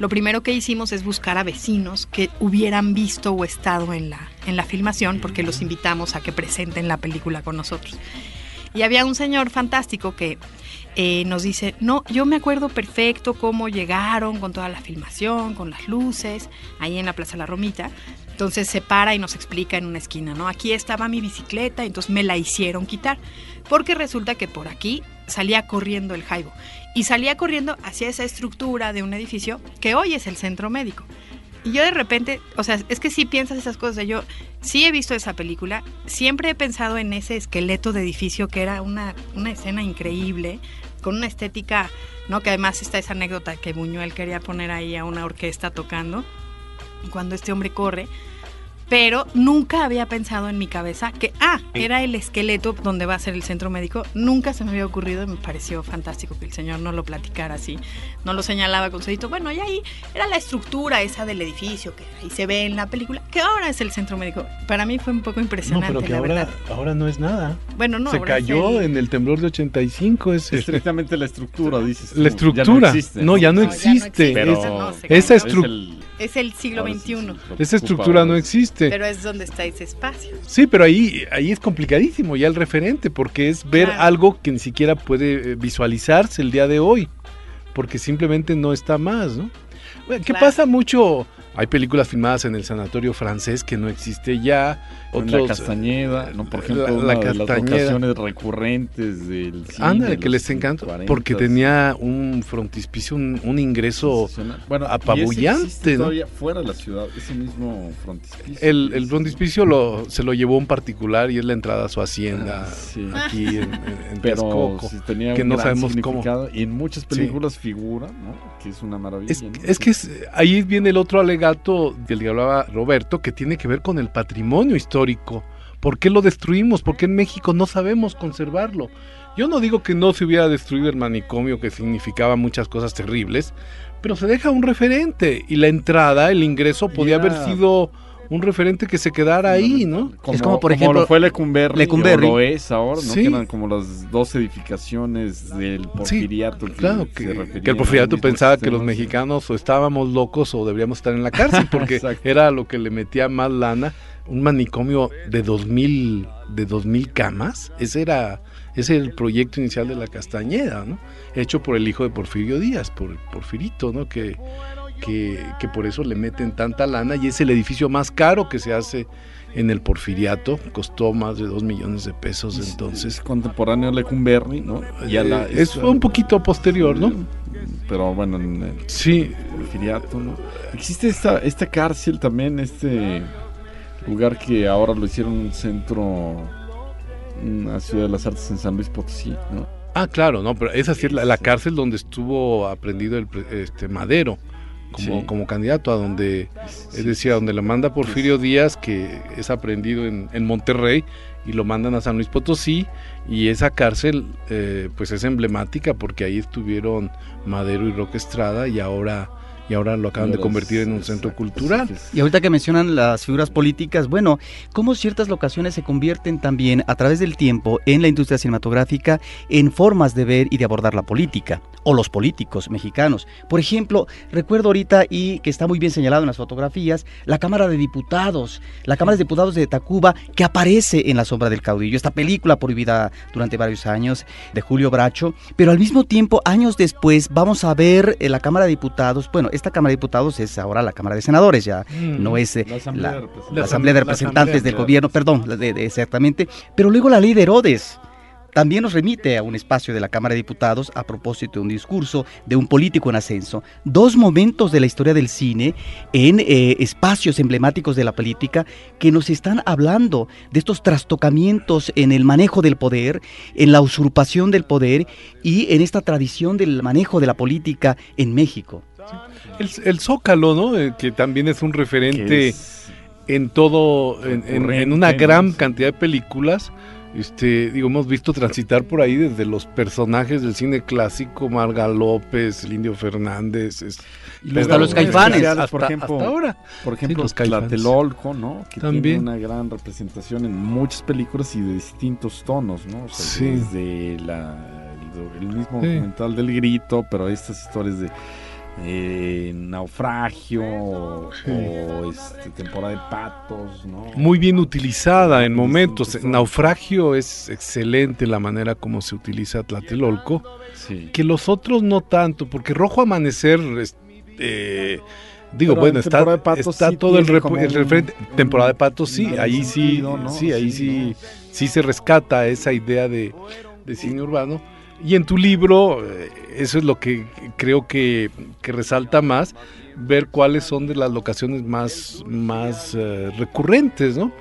lo primero que hicimos es buscar a vecinos que hubieran visto o estado en la, en la filmación, porque los invitamos a que presenten la película con nosotros. Y había un señor fantástico que eh, nos dice, no, yo me acuerdo perfecto cómo llegaron con toda la filmación, con las luces, ahí en la Plaza La Romita. Entonces se para y nos explica en una esquina, ¿no? Aquí estaba mi bicicleta, entonces me la hicieron quitar, porque resulta que por aquí salía corriendo el Jaibo y salía corriendo hacia esa estructura de un edificio que hoy es el centro médico. Y yo de repente, o sea, es que sí piensas esas cosas. Yo sí he visto esa película, siempre he pensado en ese esqueleto de edificio que era una, una escena increíble, con una estética, ¿no? Que además está esa anécdota que Buñuel quería poner ahí a una orquesta tocando, cuando este hombre corre pero nunca había pensado en mi cabeza que, ah, era el esqueleto donde va a ser el centro médico. Nunca se me había ocurrido y me pareció fantástico que el señor no lo platicara así, no lo señalaba con su dedito. Bueno, y ahí era la estructura esa del edificio que ahí se ve en la película, que ahora es el centro médico. Para mí fue un poco impresionante, no, pero que ahora, ahora no es nada. Bueno, no. Se cayó en el temblor de 85. Es, Estrictamente la estructura, dices. La estructura. Ya no, existe, no, ya no, existe. esa estructura es el siglo XXI. Esa estructura no existe. Pero es donde está ese espacio. Sí, pero ahí, ahí es complicadísimo ya el referente, porque es ver algo que ni siquiera puede eh, visualizarse el día de hoy, porque simplemente no está más, ¿no? ¿Qué pasa mucho? Hay películas filmadas en el sanatorio francés que no existe ya. Otros, la Castañeda, ¿no? por ejemplo, la, las locaciones recurrentes del cine. Ándale, que les encanta, porque tenía un frontispicio, un, ingreso bueno, apabullante. ¿no? todavía fuera de la ciudad, ese mismo frontispicio. El, el frontispicio lo, se lo llevó un particular y es la entrada a su hacienda ah, aquí en, en, Pero tenía que no sabemos cómo. Y en muchas películas figura, ¿no? que es una maravilla. Es, es que ahí viene el otro alegato del que hablaba Roberto, que tiene que ver con el patrimonio histórico. ¿Por qué lo destruimos? ¿Por qué en México no sabemos conservarlo? Yo no digo que no se hubiera destruido el manicomio, que significaba muchas cosas terribles, pero se deja un referente y la entrada, el ingreso, podía haber sido un referente que se quedara ahí, ¿no? es como por ejemplo, lo fue Lecumberri, Lecumberri. O lo es ahora, ¿no? Que eran como las dos edificaciones del porfiriato. que claro, que, el porfiriato pensaba que los mexicanos o estábamos locos o deberíamos estar en la cárcel, porque era lo que le metía más lana. Un manicomio de dos mil, de dos mil camas, ese era, ese era el proyecto inicial de la Castañeda, ¿no? Hecho por el hijo de Porfirio Díaz, por Porfirito, ¿no? Que que, por eso le meten tanta lana y es el edificio más caro que se hace en el Porfiriato, costó más de dos millones de pesos entonces. Es contemporáneo a Lecumberri, ¿no? Eh, es, un poquito posterior, ¿no? Pero bueno, en el sí. Porfiriato, ¿no? Existe esta, esta cárcel también, este lugar que ahora lo hicieron un centro, una ciudad de las artes en San Luis Potosí, ¿no? Ah, claro, no, pero esa sí es la, la cárcel donde estuvo aprendido el este Madero como, como candidato, a donde, es decir, a donde lo manda Porfirio Díaz, que es aprendido en, en, Monterrey, y lo mandan a San Luis Potosí, y esa cárcel eh, pues es emblemática porque ahí estuvieron Madero y Roque Estrada, y ahora y ahora lo acaban de convertir en un centro cultural. Y ahorita que mencionan las figuras políticas, bueno, cómo ciertas locaciones se convierten también a través del tiempo en la industria cinematográfica en formas de ver y de abordar la política o los políticos mexicanos. Por ejemplo, recuerdo ahorita y que está muy bien señalado en las fotografías, la Cámara de Diputados, la Cámara de Diputados de Tacuba que aparece en La sombra del caudillo, esta película prohibida durante varios años de Julio Bracho, pero al mismo tiempo años después vamos a ver en la Cámara de Diputados, bueno, esta Cámara de Diputados es ahora la Cámara de Senadores, ya mm. no es la, Asamblea, de Representantes, del Gobierno, perdón, exactamente. Pero luego la ley de Herodes también nos remite a un espacio de la Cámara de Diputados a propósito de un discurso de un político en ascenso. Dos momentos de la historia del cine en eh, espacios emblemáticos de la política que nos están hablando de estos trastocamientos en el manejo del poder, en la usurpación del poder y en esta tradición del manejo de la política en México. El, Zócalo, ¿no? Eh, que también es un referente en todo, en una gran cantidad de películas este, digo, hemos visto transitar por ahí desde los personajes del cine clásico, Marga López, Lindio Fernández, y hasta los caifanes, por ejemplo, ahora. Por ejemplo, sí, Tlatelolco, ¿no? Que También. tiene una gran representación en muchas películas y de distintos tonos, ¿no? O sea, desde la, el, mismo documental del grito, pero estas historias de eh, naufragio o este, temporada de patos, ¿no? Muy bien utilizada en momentos. Naufragio es excelente la manera como se utiliza Tlatelolco, que los otros no tanto, porque Rojo Amanecer, eh, digo, bueno, está, está todo el, referente. Temporada de patos, sí, ahí sí, sí, ahí sí, sí se rescata esa idea de, de cine urbano y en tu libro, eh, eso es lo que creo que, resalta más, ver cuáles son de las locaciones más, más eh, recurrentes, ¿no?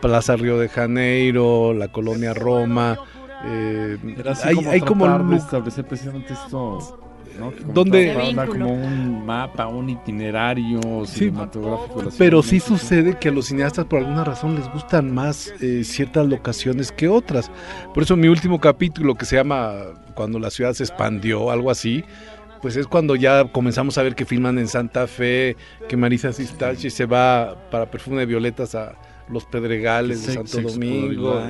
Plaza Río de Janeiro, la colonia Roma. Eh, hay, como hay como establecer precisamente esto donde como un mapa, un itinerario cinematográfico. pero sí sucede que a los cineastas por alguna razón les gustan más eh, ciertas locaciones que otras. Por eso mi último capítulo que se llama Cuando la ciudad se expandió, algo así, pues es cuando ya comenzamos a ver que filman en Santa Fe, que Marisa Sistachi se va para Perfume de Violetas a los Pedregales de Santo Domingo.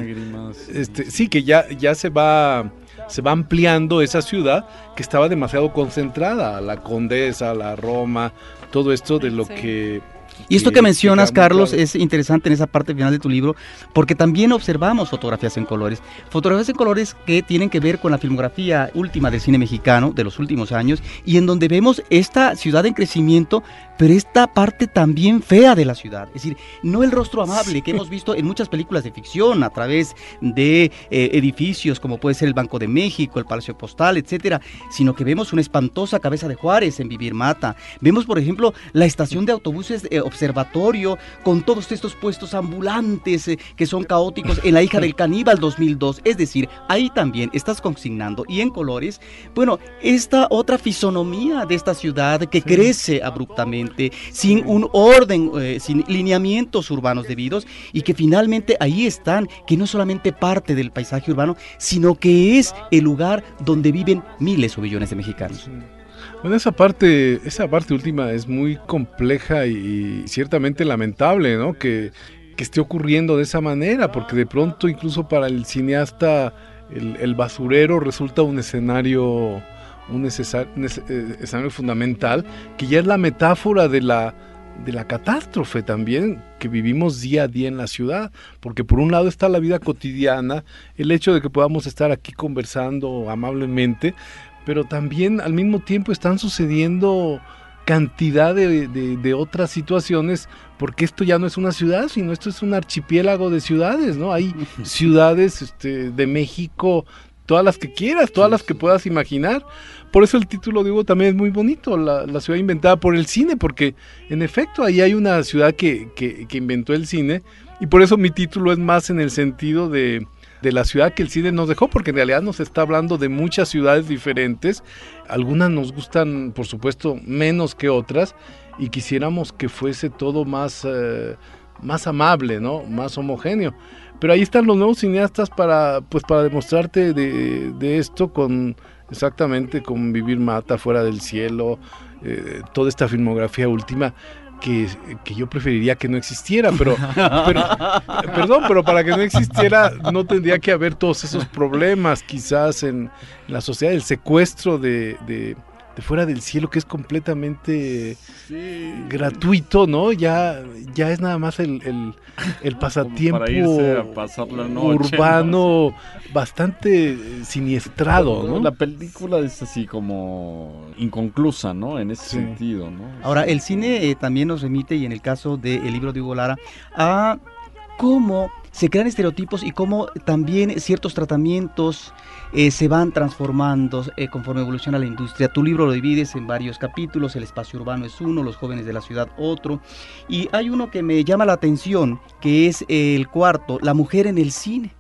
Este, sí, que ya, ya se va se va ampliando esa ciudad que estaba demasiado concentrada, la Condesa, la Roma, todo esto de lo que y esto que mencionas, Carlos, es interesante en esa parte final de tu libro, porque también observamos fotografías en colores. Fotografías en colores que tienen que ver con la filmografía última del cine mexicano de los últimos años y en donde vemos esta ciudad en crecimiento, pero esta parte también fea de la ciudad. Es decir, no el rostro amable que hemos visto en muchas películas de ficción a través de eh, edificios como puede ser el Banco de México, el Palacio Postal, etcétera, sino que vemos una espantosa cabeza de Juárez en Vivir Mata. Vemos, por ejemplo, la estación de autobuses eh, observatorio con todos estos puestos ambulantes eh, que son caóticos en La hija del caníbal 2002. Es decir, ahí también estás consignando y en colores, bueno, esta otra fisonomía de esta ciudad que crece abruptamente sin un orden, eh, sin lineamientos urbanos debidos y que finalmente ahí están, que no solamente parte del paisaje urbano, sino que es el lugar donde viven miles o millones de mexicanos. Bueno, esa parte, esa parte última es muy compleja y, ciertamente lamentable, ¿no? Que, que, esté ocurriendo de esa manera, porque de pronto incluso para el cineasta el basurero resulta un escenario un eh, escenario fundamental, que ya es la metáfora de la, de la catástrofe también que vivimos día a día en la ciudad, porque por un lado está la vida cotidiana, el hecho de que podamos estar aquí conversando amablemente, pero también al mismo tiempo están sucediendo cantidad de, otras situaciones, porque esto ya no es una ciudad, sino esto es un archipiélago de ciudades, ¿no? Hay ciudades este, de México, todas las que quieras, todas las que puedas imaginar. Por eso el título, digo, también es muy bonito, la, ciudad inventada por el cine, porque en efecto ahí hay una ciudad que, que, inventó el cine, y por eso mi título es más en el sentido de, de la ciudad que el cine nos dejó, porque en realidad nos está hablando de muchas ciudades diferentes, algunas nos gustan, por supuesto, menos que otras, y quisiéramos que fuese todo más, eh, más amable, ¿no? Más homogéneo. Pero ahí están los nuevos cineastas para, pues, para demostrarte de, esto con exactamente con Vivir Mata, Fuera del Cielo, eh, toda esta filmografía última. Que, yo preferiría que no existiera, pero, perdón, pero para que no existiera no tendría que haber todos esos problemas quizás en la sociedad, el secuestro de, de fuera del cielo que es completamente gratuito, ¿no? Ya, ya es nada más el, el, pasatiempo urbano bastante siniestrado, ¿no? La película es así como inconclusa, ¿no? En ese sentido, ¿no? Ahora, el cine eh, también nos remite, y en el caso del libro de Hugo Lara, a cómo se crean estereotipos y cómo también ciertos tratamientos eh, se van transformando eh, conforme evoluciona la industria. Tu libro lo divides en varios capítulos, el espacio urbano es uno, los jóvenes de la ciudad otro, y hay uno que me llama la atención, que es el cuarto, la mujer en el cine.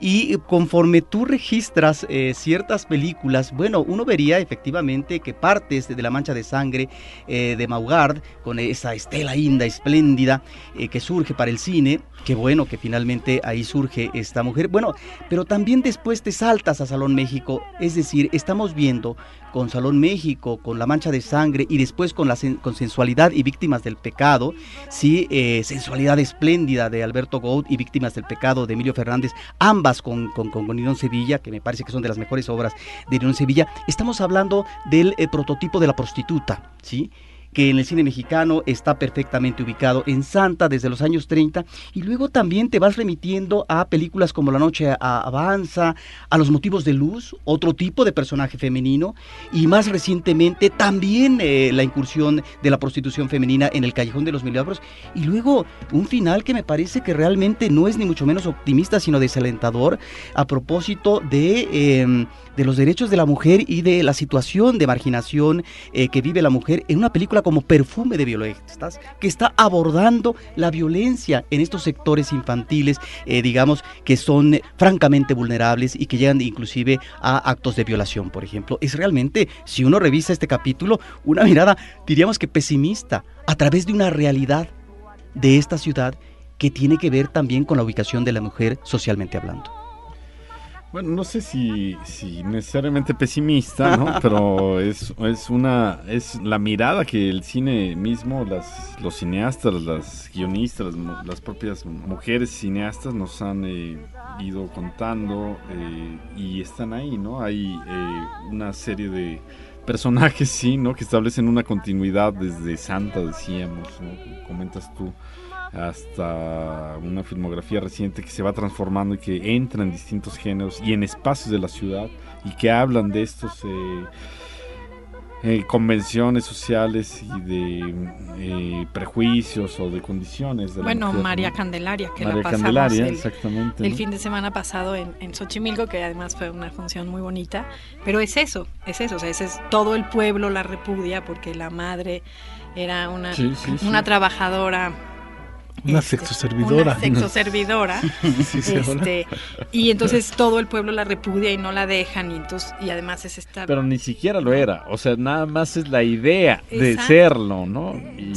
Y conforme tú registras eh, ciertas películas, bueno, uno vería efectivamente que partes de La Mancha de Sangre eh, de Maugard, con esa estela inda, espléndida, eh, que surge para el cine, qué bueno que finalmente ahí surge esta mujer. Bueno, pero también después te saltas a Salón México, es decir, estamos viendo con Salón México, con La Mancha de Sangre y después con, la con Sensualidad y Víctimas del Pecado, sí, eh, Sensualidad Espléndida de Alberto Gould y Víctimas del Pecado de Emilio Fernández, ambas con, con, con Sevilla, que me parece que son de las mejores obras de Nirón Sevilla, estamos hablando del eh, prototipo de la prostituta, ¿sí? Que en el cine mexicano está perfectamente ubicado en Santa desde los años 30 y luego también te vas remitiendo a películas como La noche avanza, a Los motivos de luz, otro tipo de personaje femenino y más recientemente también eh, la incursión de la prostitución femenina en El callejón de los milagros y luego un final que me parece que realmente no es ni mucho menos optimista sino desalentador a propósito de, em, de los derechos de la mujer y de la situación de marginación eh, que vive la mujer en una película como perfume de violentas, que está abordando la violencia en estos sectores infantiles, eh, digamos, que son francamente vulnerables y que llegan inclusive a actos de violación, por ejemplo. Es realmente, si uno revisa este capítulo, una mirada, diríamos que pesimista, a través de una realidad de esta ciudad que tiene que ver también con la ubicación de la mujer socialmente hablando. Bueno, no sé si, si necesariamente pesimista, ¿no? Pero es, es una es la mirada que el cine mismo, las, los cineastas, las guionistas, las, propias mujeres cineastas nos han eh, ido contando eh, y están ahí, ¿no? Hay eh, una serie de personajes, sí, ¿no? Que establecen una continuidad desde Santa, decíamos, ¿no? Comentas tú hasta una filmografía reciente que se va transformando y que entra en distintos géneros y en espacios de la ciudad y que hablan de estos eh, eh, convenciones sociales y de eh, prejuicios o de condiciones. De bueno, María Candelaria, que la pasamos el, exactamente, el fin de semana pasado en, en, Xochimilco, que además fue una función muy bonita, pero es eso, es eso, o sea, ese es todo el pueblo la repudia porque la madre era una, una trabajadora una este, sexoservidora. Una sexoservidora. este, y entonces todo el pueblo la repudia y no la dejan. Y, entonces, y además es esta. Pero ni siquiera lo era. O sea, nada más es la idea de serlo, ¿no? Y,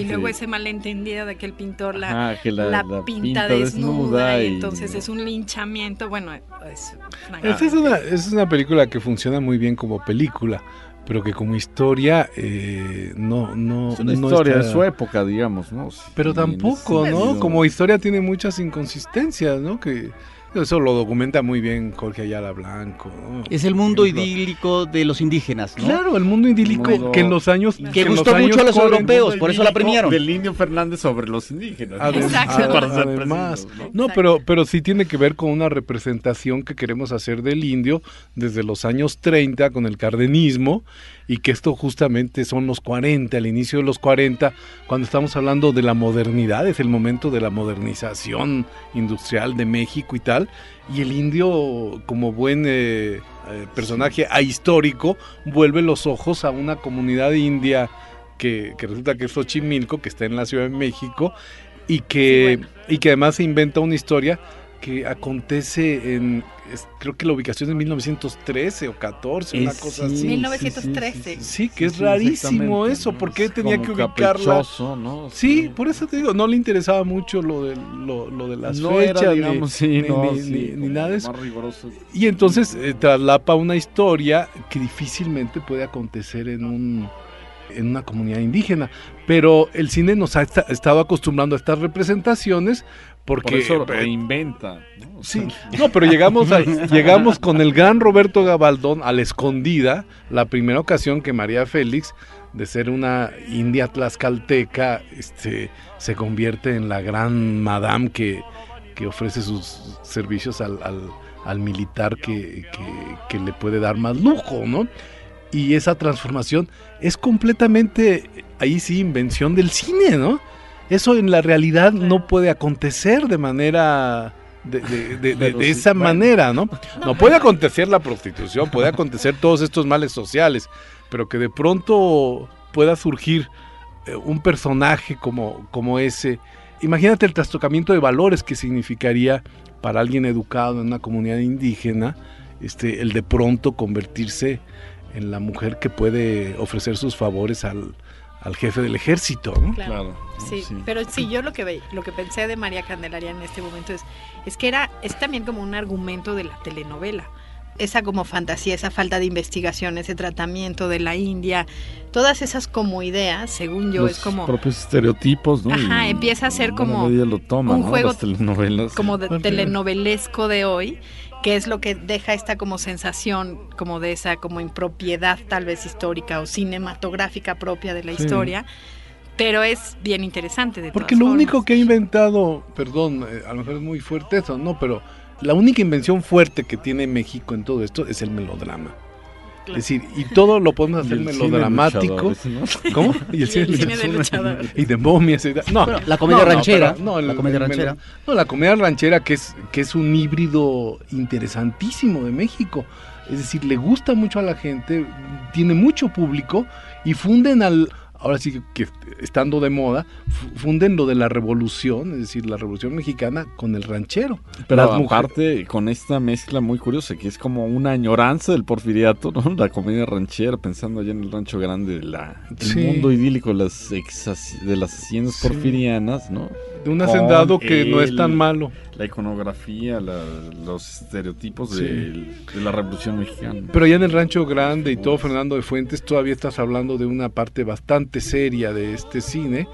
y, luego ese malentendido de que el pintor la, la, pinta, desnuda. y, entonces es un linchamiento. Bueno, es, es, una, es una película que funciona muy bien como película pero que como historia eh, no no es una historia de su época digamos no pero tampoco no como historia tiene muchas inconsistencias no que eso lo documenta muy bien Jorge Ayala Blanco. Es el mundo idílico de los indígenas, ¿no? Claro, el mundo idílico que en los años... Que, gustó mucho a los europeos, por eso la premiaron. Del Indio Fernández sobre los indígenas. Además, ¿no? pero, pero sí tiene que ver con una representación que queremos hacer del indio desde los años 30 con el cardenismo y que esto justamente son los 40, el inicio de los 40, cuando estamos hablando de la modernidad, es el momento de la modernización industrial de México y tal, y el indio como buen eh, eh, personaje ahistórico vuelve los ojos a una comunidad india que, resulta que es Xochimilco, que está en la Ciudad de México, y que, y que además se inventa una historia que acontece en, creo que la ubicación es en 1913 o 14, una cosa así. 1913. Sí, que es rarísimo eso, ¿por qué tenía que ubicarla? ¿no? Sí, por eso te digo, no le interesaba mucho lo de, lo, de las fechas, ni, nada de eso. Y entonces eh, traslapa una historia que difícilmente puede acontecer en un en una comunidad indígena. Pero el cine nos ha estado acostumbrando a estas representaciones porque Por eso reinventa. ¿no? Sí, no, pero llegamos, a, llegamos con el gran Roberto Gabaldón a la escondida, la primera ocasión que María Félix, de ser una india tlaxcalteca, este, se convierte en la gran madame que, que ofrece sus servicios al, al, militar que, que, le puede dar más lujo, ¿no? Y esa transformación es completamente, ahí sí, invención del cine, ¿no? Eso en la realidad no puede acontecer de manera... De, de, esa manera, ¿no? No puede acontecer la prostitución, puede acontecer todos estos males sociales, pero que de pronto pueda surgir eh, un personaje como, como ese. Imagínate el trastocamiento de valores que significaría para alguien educado en una comunidad indígena, este, el de pronto convertirse en la mujer que puede ofrecer sus favores al, al jefe del ejército, ¿no? Claro. Sí, pero sí, yo lo que lo que pensé de María Candelaria en este momento es, es que era, es también como un argumento de la telenovela. Esa como fantasía, esa falta de investigación, ese tratamiento de la India, todas esas como ideas, según yo, es como... propios estereotipos, ¿no? Ajá, empieza a ser como un juego como de telenovelesco de hoy que es lo que deja esta como sensación como de esa como impropiedad tal vez histórica o cinematográfica propia de la historia. Pero es bien interesante de Porque lo único que ha inventado, perdón, eh, a lo mejor es muy fuerte eso, no, pero la única invención fuerte que tiene México en todo esto es el melodrama. Es decir, y todo lo podemos hacer melodramático. ¿Cómo? Y el cine, de luchador. Y de momias. no, la comedia ranchera. No, la comedia ranchera. No, la comedia ranchera que es, que es un híbrido interesantísimo de México. Es decir, le gusta mucho a la gente, tiene mucho público y funden al ahora sí que, estando de moda, funden lo de la revolución, es decir, la revolución mexicana con el ranchero. Pero aparte, con esta mezcla muy curiosa, que es como una añoranza del porfiriato, ¿no? La comedia ranchera, pensando allá en el rancho grande, la, el mundo idílico de las, de las haciendas porfirianas, ¿no? De un hacendado que no es tan malo. La iconografía, los estereotipos de, la Revolución Mexicana. Pero ya en el Rancho Grande y todo, Fernando de Fuentes, todavía estás hablando de una parte bastante seria de este cine.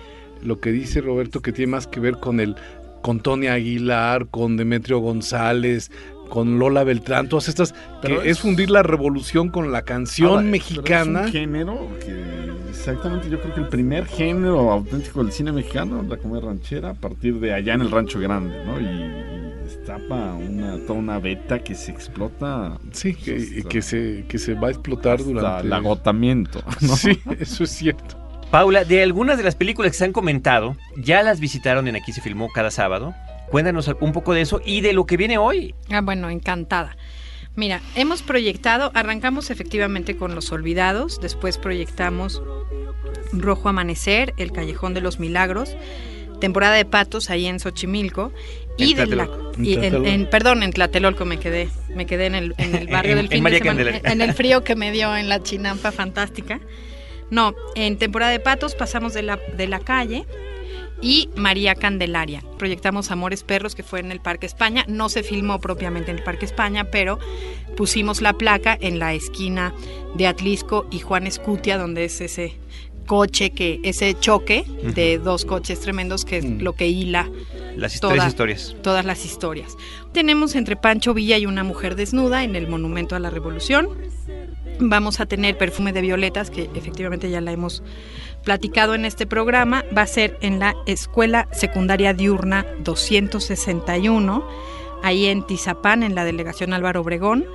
Lo que dice Roberto que tiene más que ver con el con Tony Aguilar, con Demetrio González, con Lola Beltrán, todas estas, que es, fundir la revolución con la canción mexicana. es un género que exactamente yo creo que el primer género auténtico del cine mexicano, la comedia ranchera, a partir de allá en el Rancho Grande, ¿no? Y, destapa una, toda una beta que se explota. Sí, que, que, se, que se va a explotar durante el agotamiento. Sí, eso es cierto. Paula, de algunas de las películas que se han comentado, ya las visitaron en Aquí se filmó cada sábado. Cuéntanos un poco de eso y de lo que viene hoy. Ah, bueno, encantada. Mira, hemos proyectado, arrancamos efectivamente con Los Olvidados, después proyectamos Rojo Amanecer, El Callejón de los Milagros, temporada de patos ahí en Xochimilco y, de la, en, perdón en Tlatelolco me quedé me quedé en el, en el barrio del fin de semana en el frío que me dio en la chinampa fantástica no en temporada de patos pasamos de la de la calle y María Candelaria. Proyectamos Amores Perros, que fue en el Parque España. No se filmó propiamente en el Parque España, pero pusimos la placa en la esquina de Atlisco y Juan Escutia, donde es ese coche que ese choque de dos coches tremendos que es mm. lo que hila las historias. Todas las historias. Tenemos entre Pancho Villa y una mujer desnuda en el Monumento a la Revolución. Vamos a tener Perfume de Violetas, que efectivamente ya la hemos platicado en este programa, va a ser en la Escuela Secundaria Diurna 261, ahí en Tizapán, en la delegación Álvaro Obregón.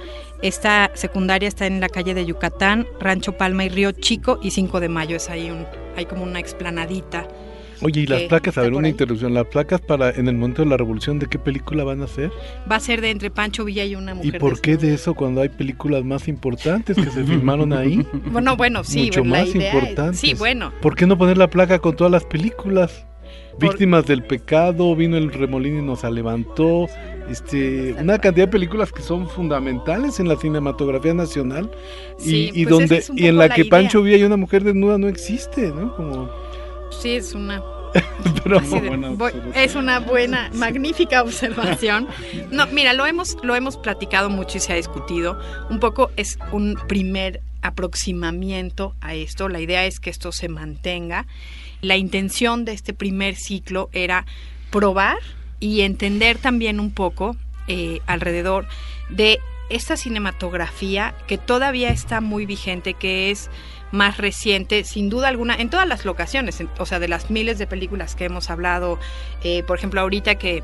Esta secundaria está en la calle de Yucatán, Rancho Palma y Río Chico y 5 de Mayo, es ahí un, hay como una explanadita Oye, ¿y las placas? A ver, una interrupción. ¿Las placas para en el momento de la revolución de qué película van a ser? Va a ser de Entre Pancho Villa y una mujer. ¿Y por qué de eso cuando hay películas más importantes que se filmaron ahí? Bueno, bueno, sí. Mucho más importantes. sí, bueno. ¿Por qué no poner la placa con todas las películas? Víctimas del pecado, vino el remolino y nos levantó. Este, una cantidad de películas que son fundamentales en la cinematografía nacional y, y pues donde y en la, que Pancho Villa y una mujer desnuda no existe, ¿no? Como Sí, es una es una buena, magnífica observación. No, mira, lo hemos, lo hemos platicado mucho y se ha discutido. Un poco es un primer aproximamiento a esto. La idea es que esto se mantenga. La intención de este primer ciclo era probar y entender también un poco eh, alrededor de esta cinematografía que todavía está muy vigente, que es más reciente, sin duda alguna, en todas las locaciones, o sea, de las miles de películas que hemos hablado, eh, por ejemplo, ahorita que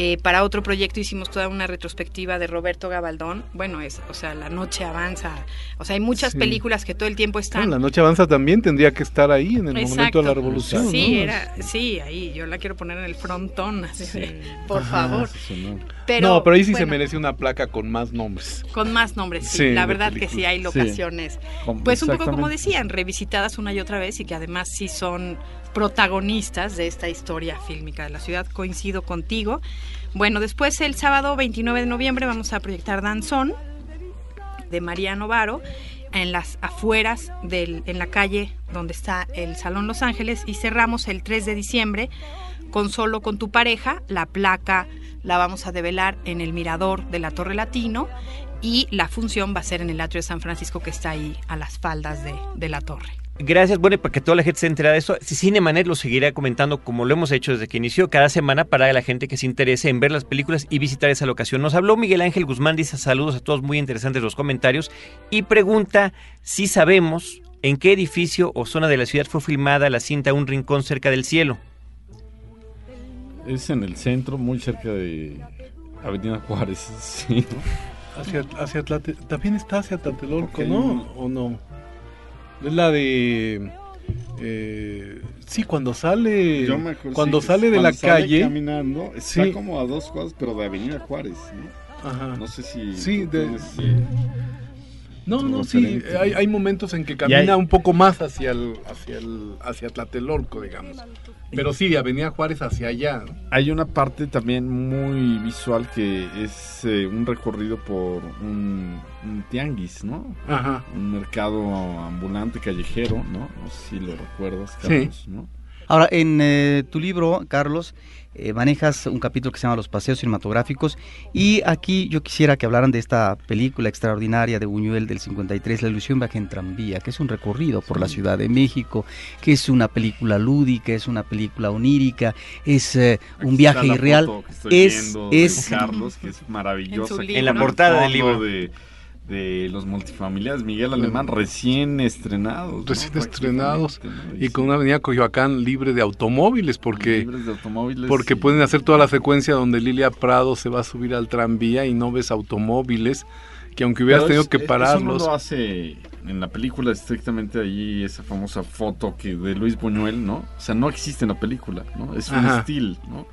eh, para otro proyecto hicimos toda una retrospectiva de Roberto Gabaldón. Bueno, es, o sea, La Noche Avanza. O sea, hay muchas películas que todo el tiempo están. la Noche Avanza también tendría que estar ahí en el momento de la revolución. Sí, era, sí, ahí yo la quiero poner en el frontón, así por favor. Pero, no, pero ahí sí se merece una placa con más nombres. Con más nombres, sí. la verdad que sí hay locaciones. Pues un poco como decían, revisitadas una y otra vez y que además sí son protagonistas de esta historia fílmica de la ciudad. Coincido contigo. Bueno, después el sábado 29 de noviembre vamos a proyectar Danzón de María Novaro en las afueras del, en la calle donde está el Salón Los Ángeles y cerramos el 3 de diciembre con Solo con tu pareja, la placa la vamos a develar en el mirador de la Torre Latino y la función va a ser en el atrio de San Francisco que está ahí a las faldas de, de la torre. Gracias, bueno, para que toda la gente se entere de eso. Cinemanet lo seguirá comentando como lo hemos hecho desde que inició cada semana para la gente que se interese en ver las películas y visitar esa locación. Nos habló Miguel Ángel Guzmán, dice saludos a todos, muy interesantes los comentarios y pregunta si sabemos en qué edificio o zona de la ciudad fue filmada la cinta Un Rincón cerca del cielo. Es en el centro, muy cerca de Avenida Juárez, sí. Hacia, hacia también está hacia Tlatelolco, ¿no? ¿O no? Es la de... Eh, sí, cuando sale cuando sale de la calle caminando está como a dos cuadras pero de Avenida Juárez ¿no? Ajá. no sé si sí de, no, no, sí, hay, hay, momentos en que camina un poco más hacia el, hacia el, hacia Tlatelolco, digamos. Pero sí, Avenida Juárez hacia allá. Hay una parte también muy visual que es eh, un recorrido por un, tianguis, ¿no? Ajá. Un mercado ambulante callejero, ¿no? No sé si lo recuerdas, Carlos, ¿no? Ahora, en eh, tu libro, Carlos, eh, manejas un capítulo que se llama Los Paseos Cinematográficos y aquí yo quisiera que hablaran de esta película extraordinaria de Buñuel del 53, La ilusión viaje en tranvía, que es un recorrido por la Ciudad de México, que es una película lúdica, es una película onírica, es eh, un viaje irreal. es, es Carlos, que es maravillosa. En, la portada del libro. De, de los multifamiliares Miguel Alemán recién estrenados. Recién estrenados y con una avenida Coyoacán libre de automóviles porque, porque pueden hacer toda la secuencia donde Lilia Prado se va a subir al tranvía y no ves automóviles que aunque hubieras tenido que pararlos. Eso no lo hace en la película estrictamente allí esa famosa foto que de Luis Buñuel, ¿no? O sea, no existe en la película, ¿no? Es un estilo, ¿no?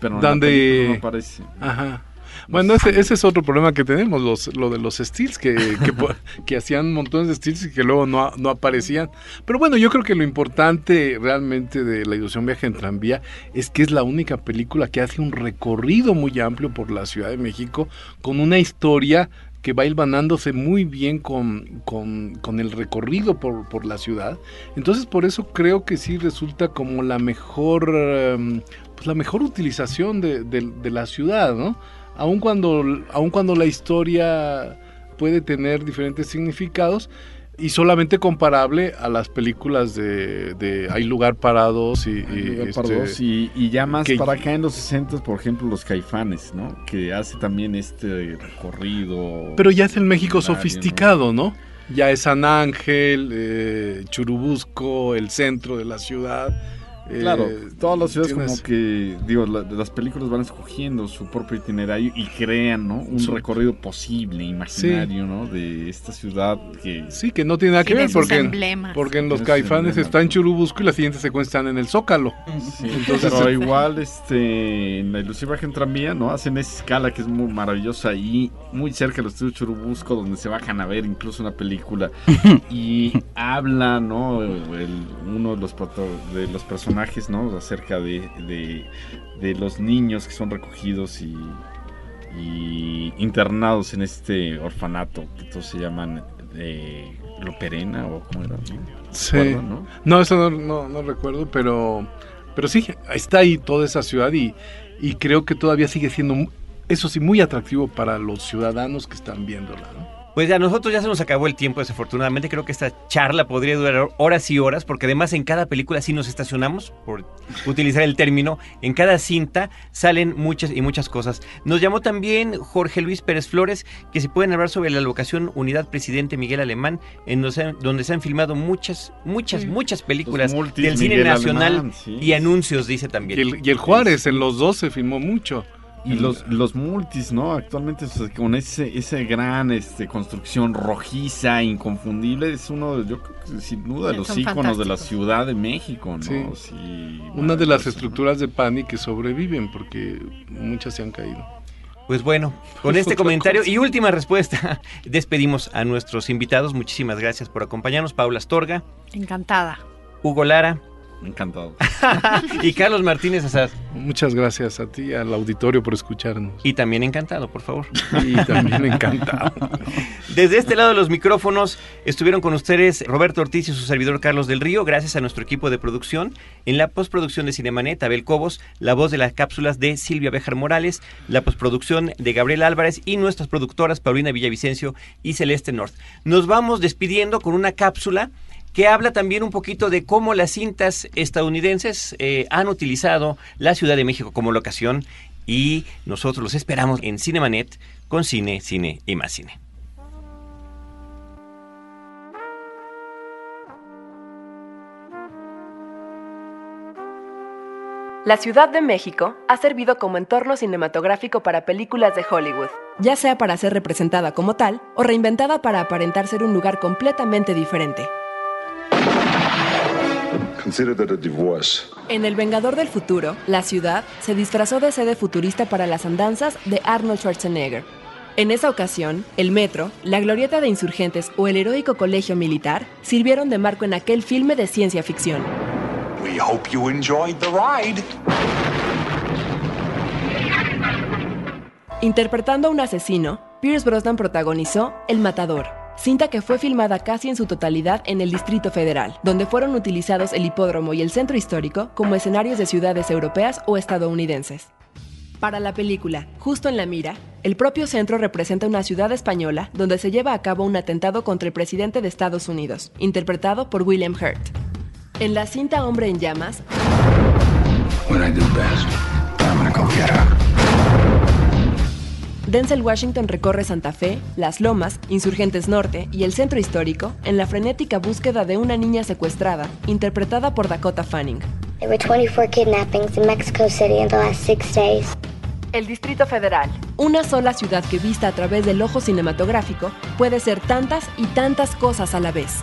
Pero en la película no aparece. Ajá. Bueno, ese, ese, es otro problema que tenemos, los, lo de los steals, que, que, hacían montones de steals y que luego no, no, aparecían. Pero bueno, yo creo que lo importante realmente de La ilusión viaje en tranvía es que es la única película que hace un recorrido muy amplio por la Ciudad de México con una historia que va hilvanándose muy bien con, con, con, el recorrido por, por, la ciudad. Entonces por eso creo que sí resulta como la mejor, em, pues la mejor utilización de, de la ciudad, ¿no? Aun cuando, aun cuando la historia puede tener diferentes significados y solamente comparable a las películas de, Hay lugar parados y, este, y, y, ya más para acá en los 60 por ejemplo los caifanes no que hace también este recorrido pero ya es el México sofisticado ¿no? ya es San Ángel eh, Churubusco el centro de la ciudad Claro, eh, todas las ciudades como que, digo, las películas van escogiendo su propio itinerario y crean, ¿no? Un recorrido posible, imaginario, ¿no? De esta ciudad que... Sí, que no tiene nada que ver porque, porque en los caifanes está en Churubusco y las siguientes secuencias están en el Zócalo. Entonces, pero igual, este, en la ilusiva gente tranvía, ¿no? Hacen esa escala que es muy maravillosa y muy cerca de los estudios Churubusco donde se bajan a ver incluso una película y habla, ¿no? uno de los, de los personajes ¿no? Acerca de, de, los niños que son recogidos y, internados en este orfanato, que todos se llaman eh, Loperena o cómo era, ¿no? ¿no? eso no, no, recuerdo, pero, pero sí, está ahí toda esa ciudad y, y creo que todavía sigue siendo, eso sí, muy atractivo para los ciudadanos que están viéndola, ¿no? Pues a nosotros ya se nos acabó el tiempo, desafortunadamente. Creo que esta charla podría durar horas y horas, porque además en cada película sí nos estacionamos, por utilizar el término. En cada cinta salen muchas y muchas cosas. Nos llamó también Jorge Luis Pérez Flores, que se pueden hablar sobre la locación Unidad Presidente Miguel Alemán, en donde se han filmado muchas, muchas, muchas películas del cine nacional y anuncios, dice también. Y el, y el Juárez, en los dos se filmó mucho. Y los, los multis, ¿no? Actualmente con ese, ese gran este, construcción rojiza, inconfundible, es uno, yo creo sin duda, de los íconos de la Ciudad de México, ¿no? Sí. Una de las estructuras de Pani que sobreviven, porque muchas se han caído. Pues bueno, con este comentario y última respuesta, despedimos a nuestros invitados. Muchísimas gracias por acompañarnos. Paula Astorga. Encantada. Hugo Lara. Encantado. y Carlos Martínez Azad. Muchas gracias a ti, al auditorio por escucharnos. Y también encantado, por favor. Y también encantado. Desde este lado de los micrófonos estuvieron con ustedes Roberto Ortiz y su servidor Carlos del Río, gracias a nuestro equipo de producción. En la postproducción de Cinemanet, Abel Cobos, la voz de las cápsulas de Silvia Bejar Morales, la postproducción de Gabriel Álvarez y nuestras productoras Paulina Villavicencio y Celeste North. Nos vamos despidiendo con una cápsula que habla también un poquito de cómo las cintas estadounidenses eh, han utilizado la Ciudad de México como locación y nosotros los esperamos en Cinemanet con cine, cine y más cine. La Ciudad de México ha servido como entorno cinematográfico para películas de Hollywood, ya sea para ser representada como tal o reinventada para aparentar ser un lugar completamente diferente. En El Vengador del Futuro, la ciudad se disfrazó de sede futurista para las andanzas de Arnold Schwarzenegger. En esa ocasión, el metro, la glorieta de insurgentes o el heroico colegio militar sirvieron de marco en aquel filme de ciencia ficción. Interpretando a un asesino, Pierce Brosnan protagonizó El Matador, cinta que fue filmada casi en su totalidad en el Distrito Federal, donde fueron utilizados el hipódromo y el centro histórico como escenarios de ciudades europeas o estadounidenses. Para la película, justo en la mira, el propio centro representa una ciudad española donde se lleva a cabo un atentado contra el presidente de Estados Unidos, interpretado por William Hurt. En la cinta Hombre en Llamas, Denzel Washington recorre Santa Fe, Las Lomas, Insurgentes Norte y el centro histórico en la frenética búsqueda de una niña secuestrada, interpretada por Dakota Fanning. There were 24 kidnappings in Mexico City in the last six days. El Distrito Federal, una sola ciudad que vista a través del ojo cinematográfico, puede ser tantas y tantas cosas a la vez.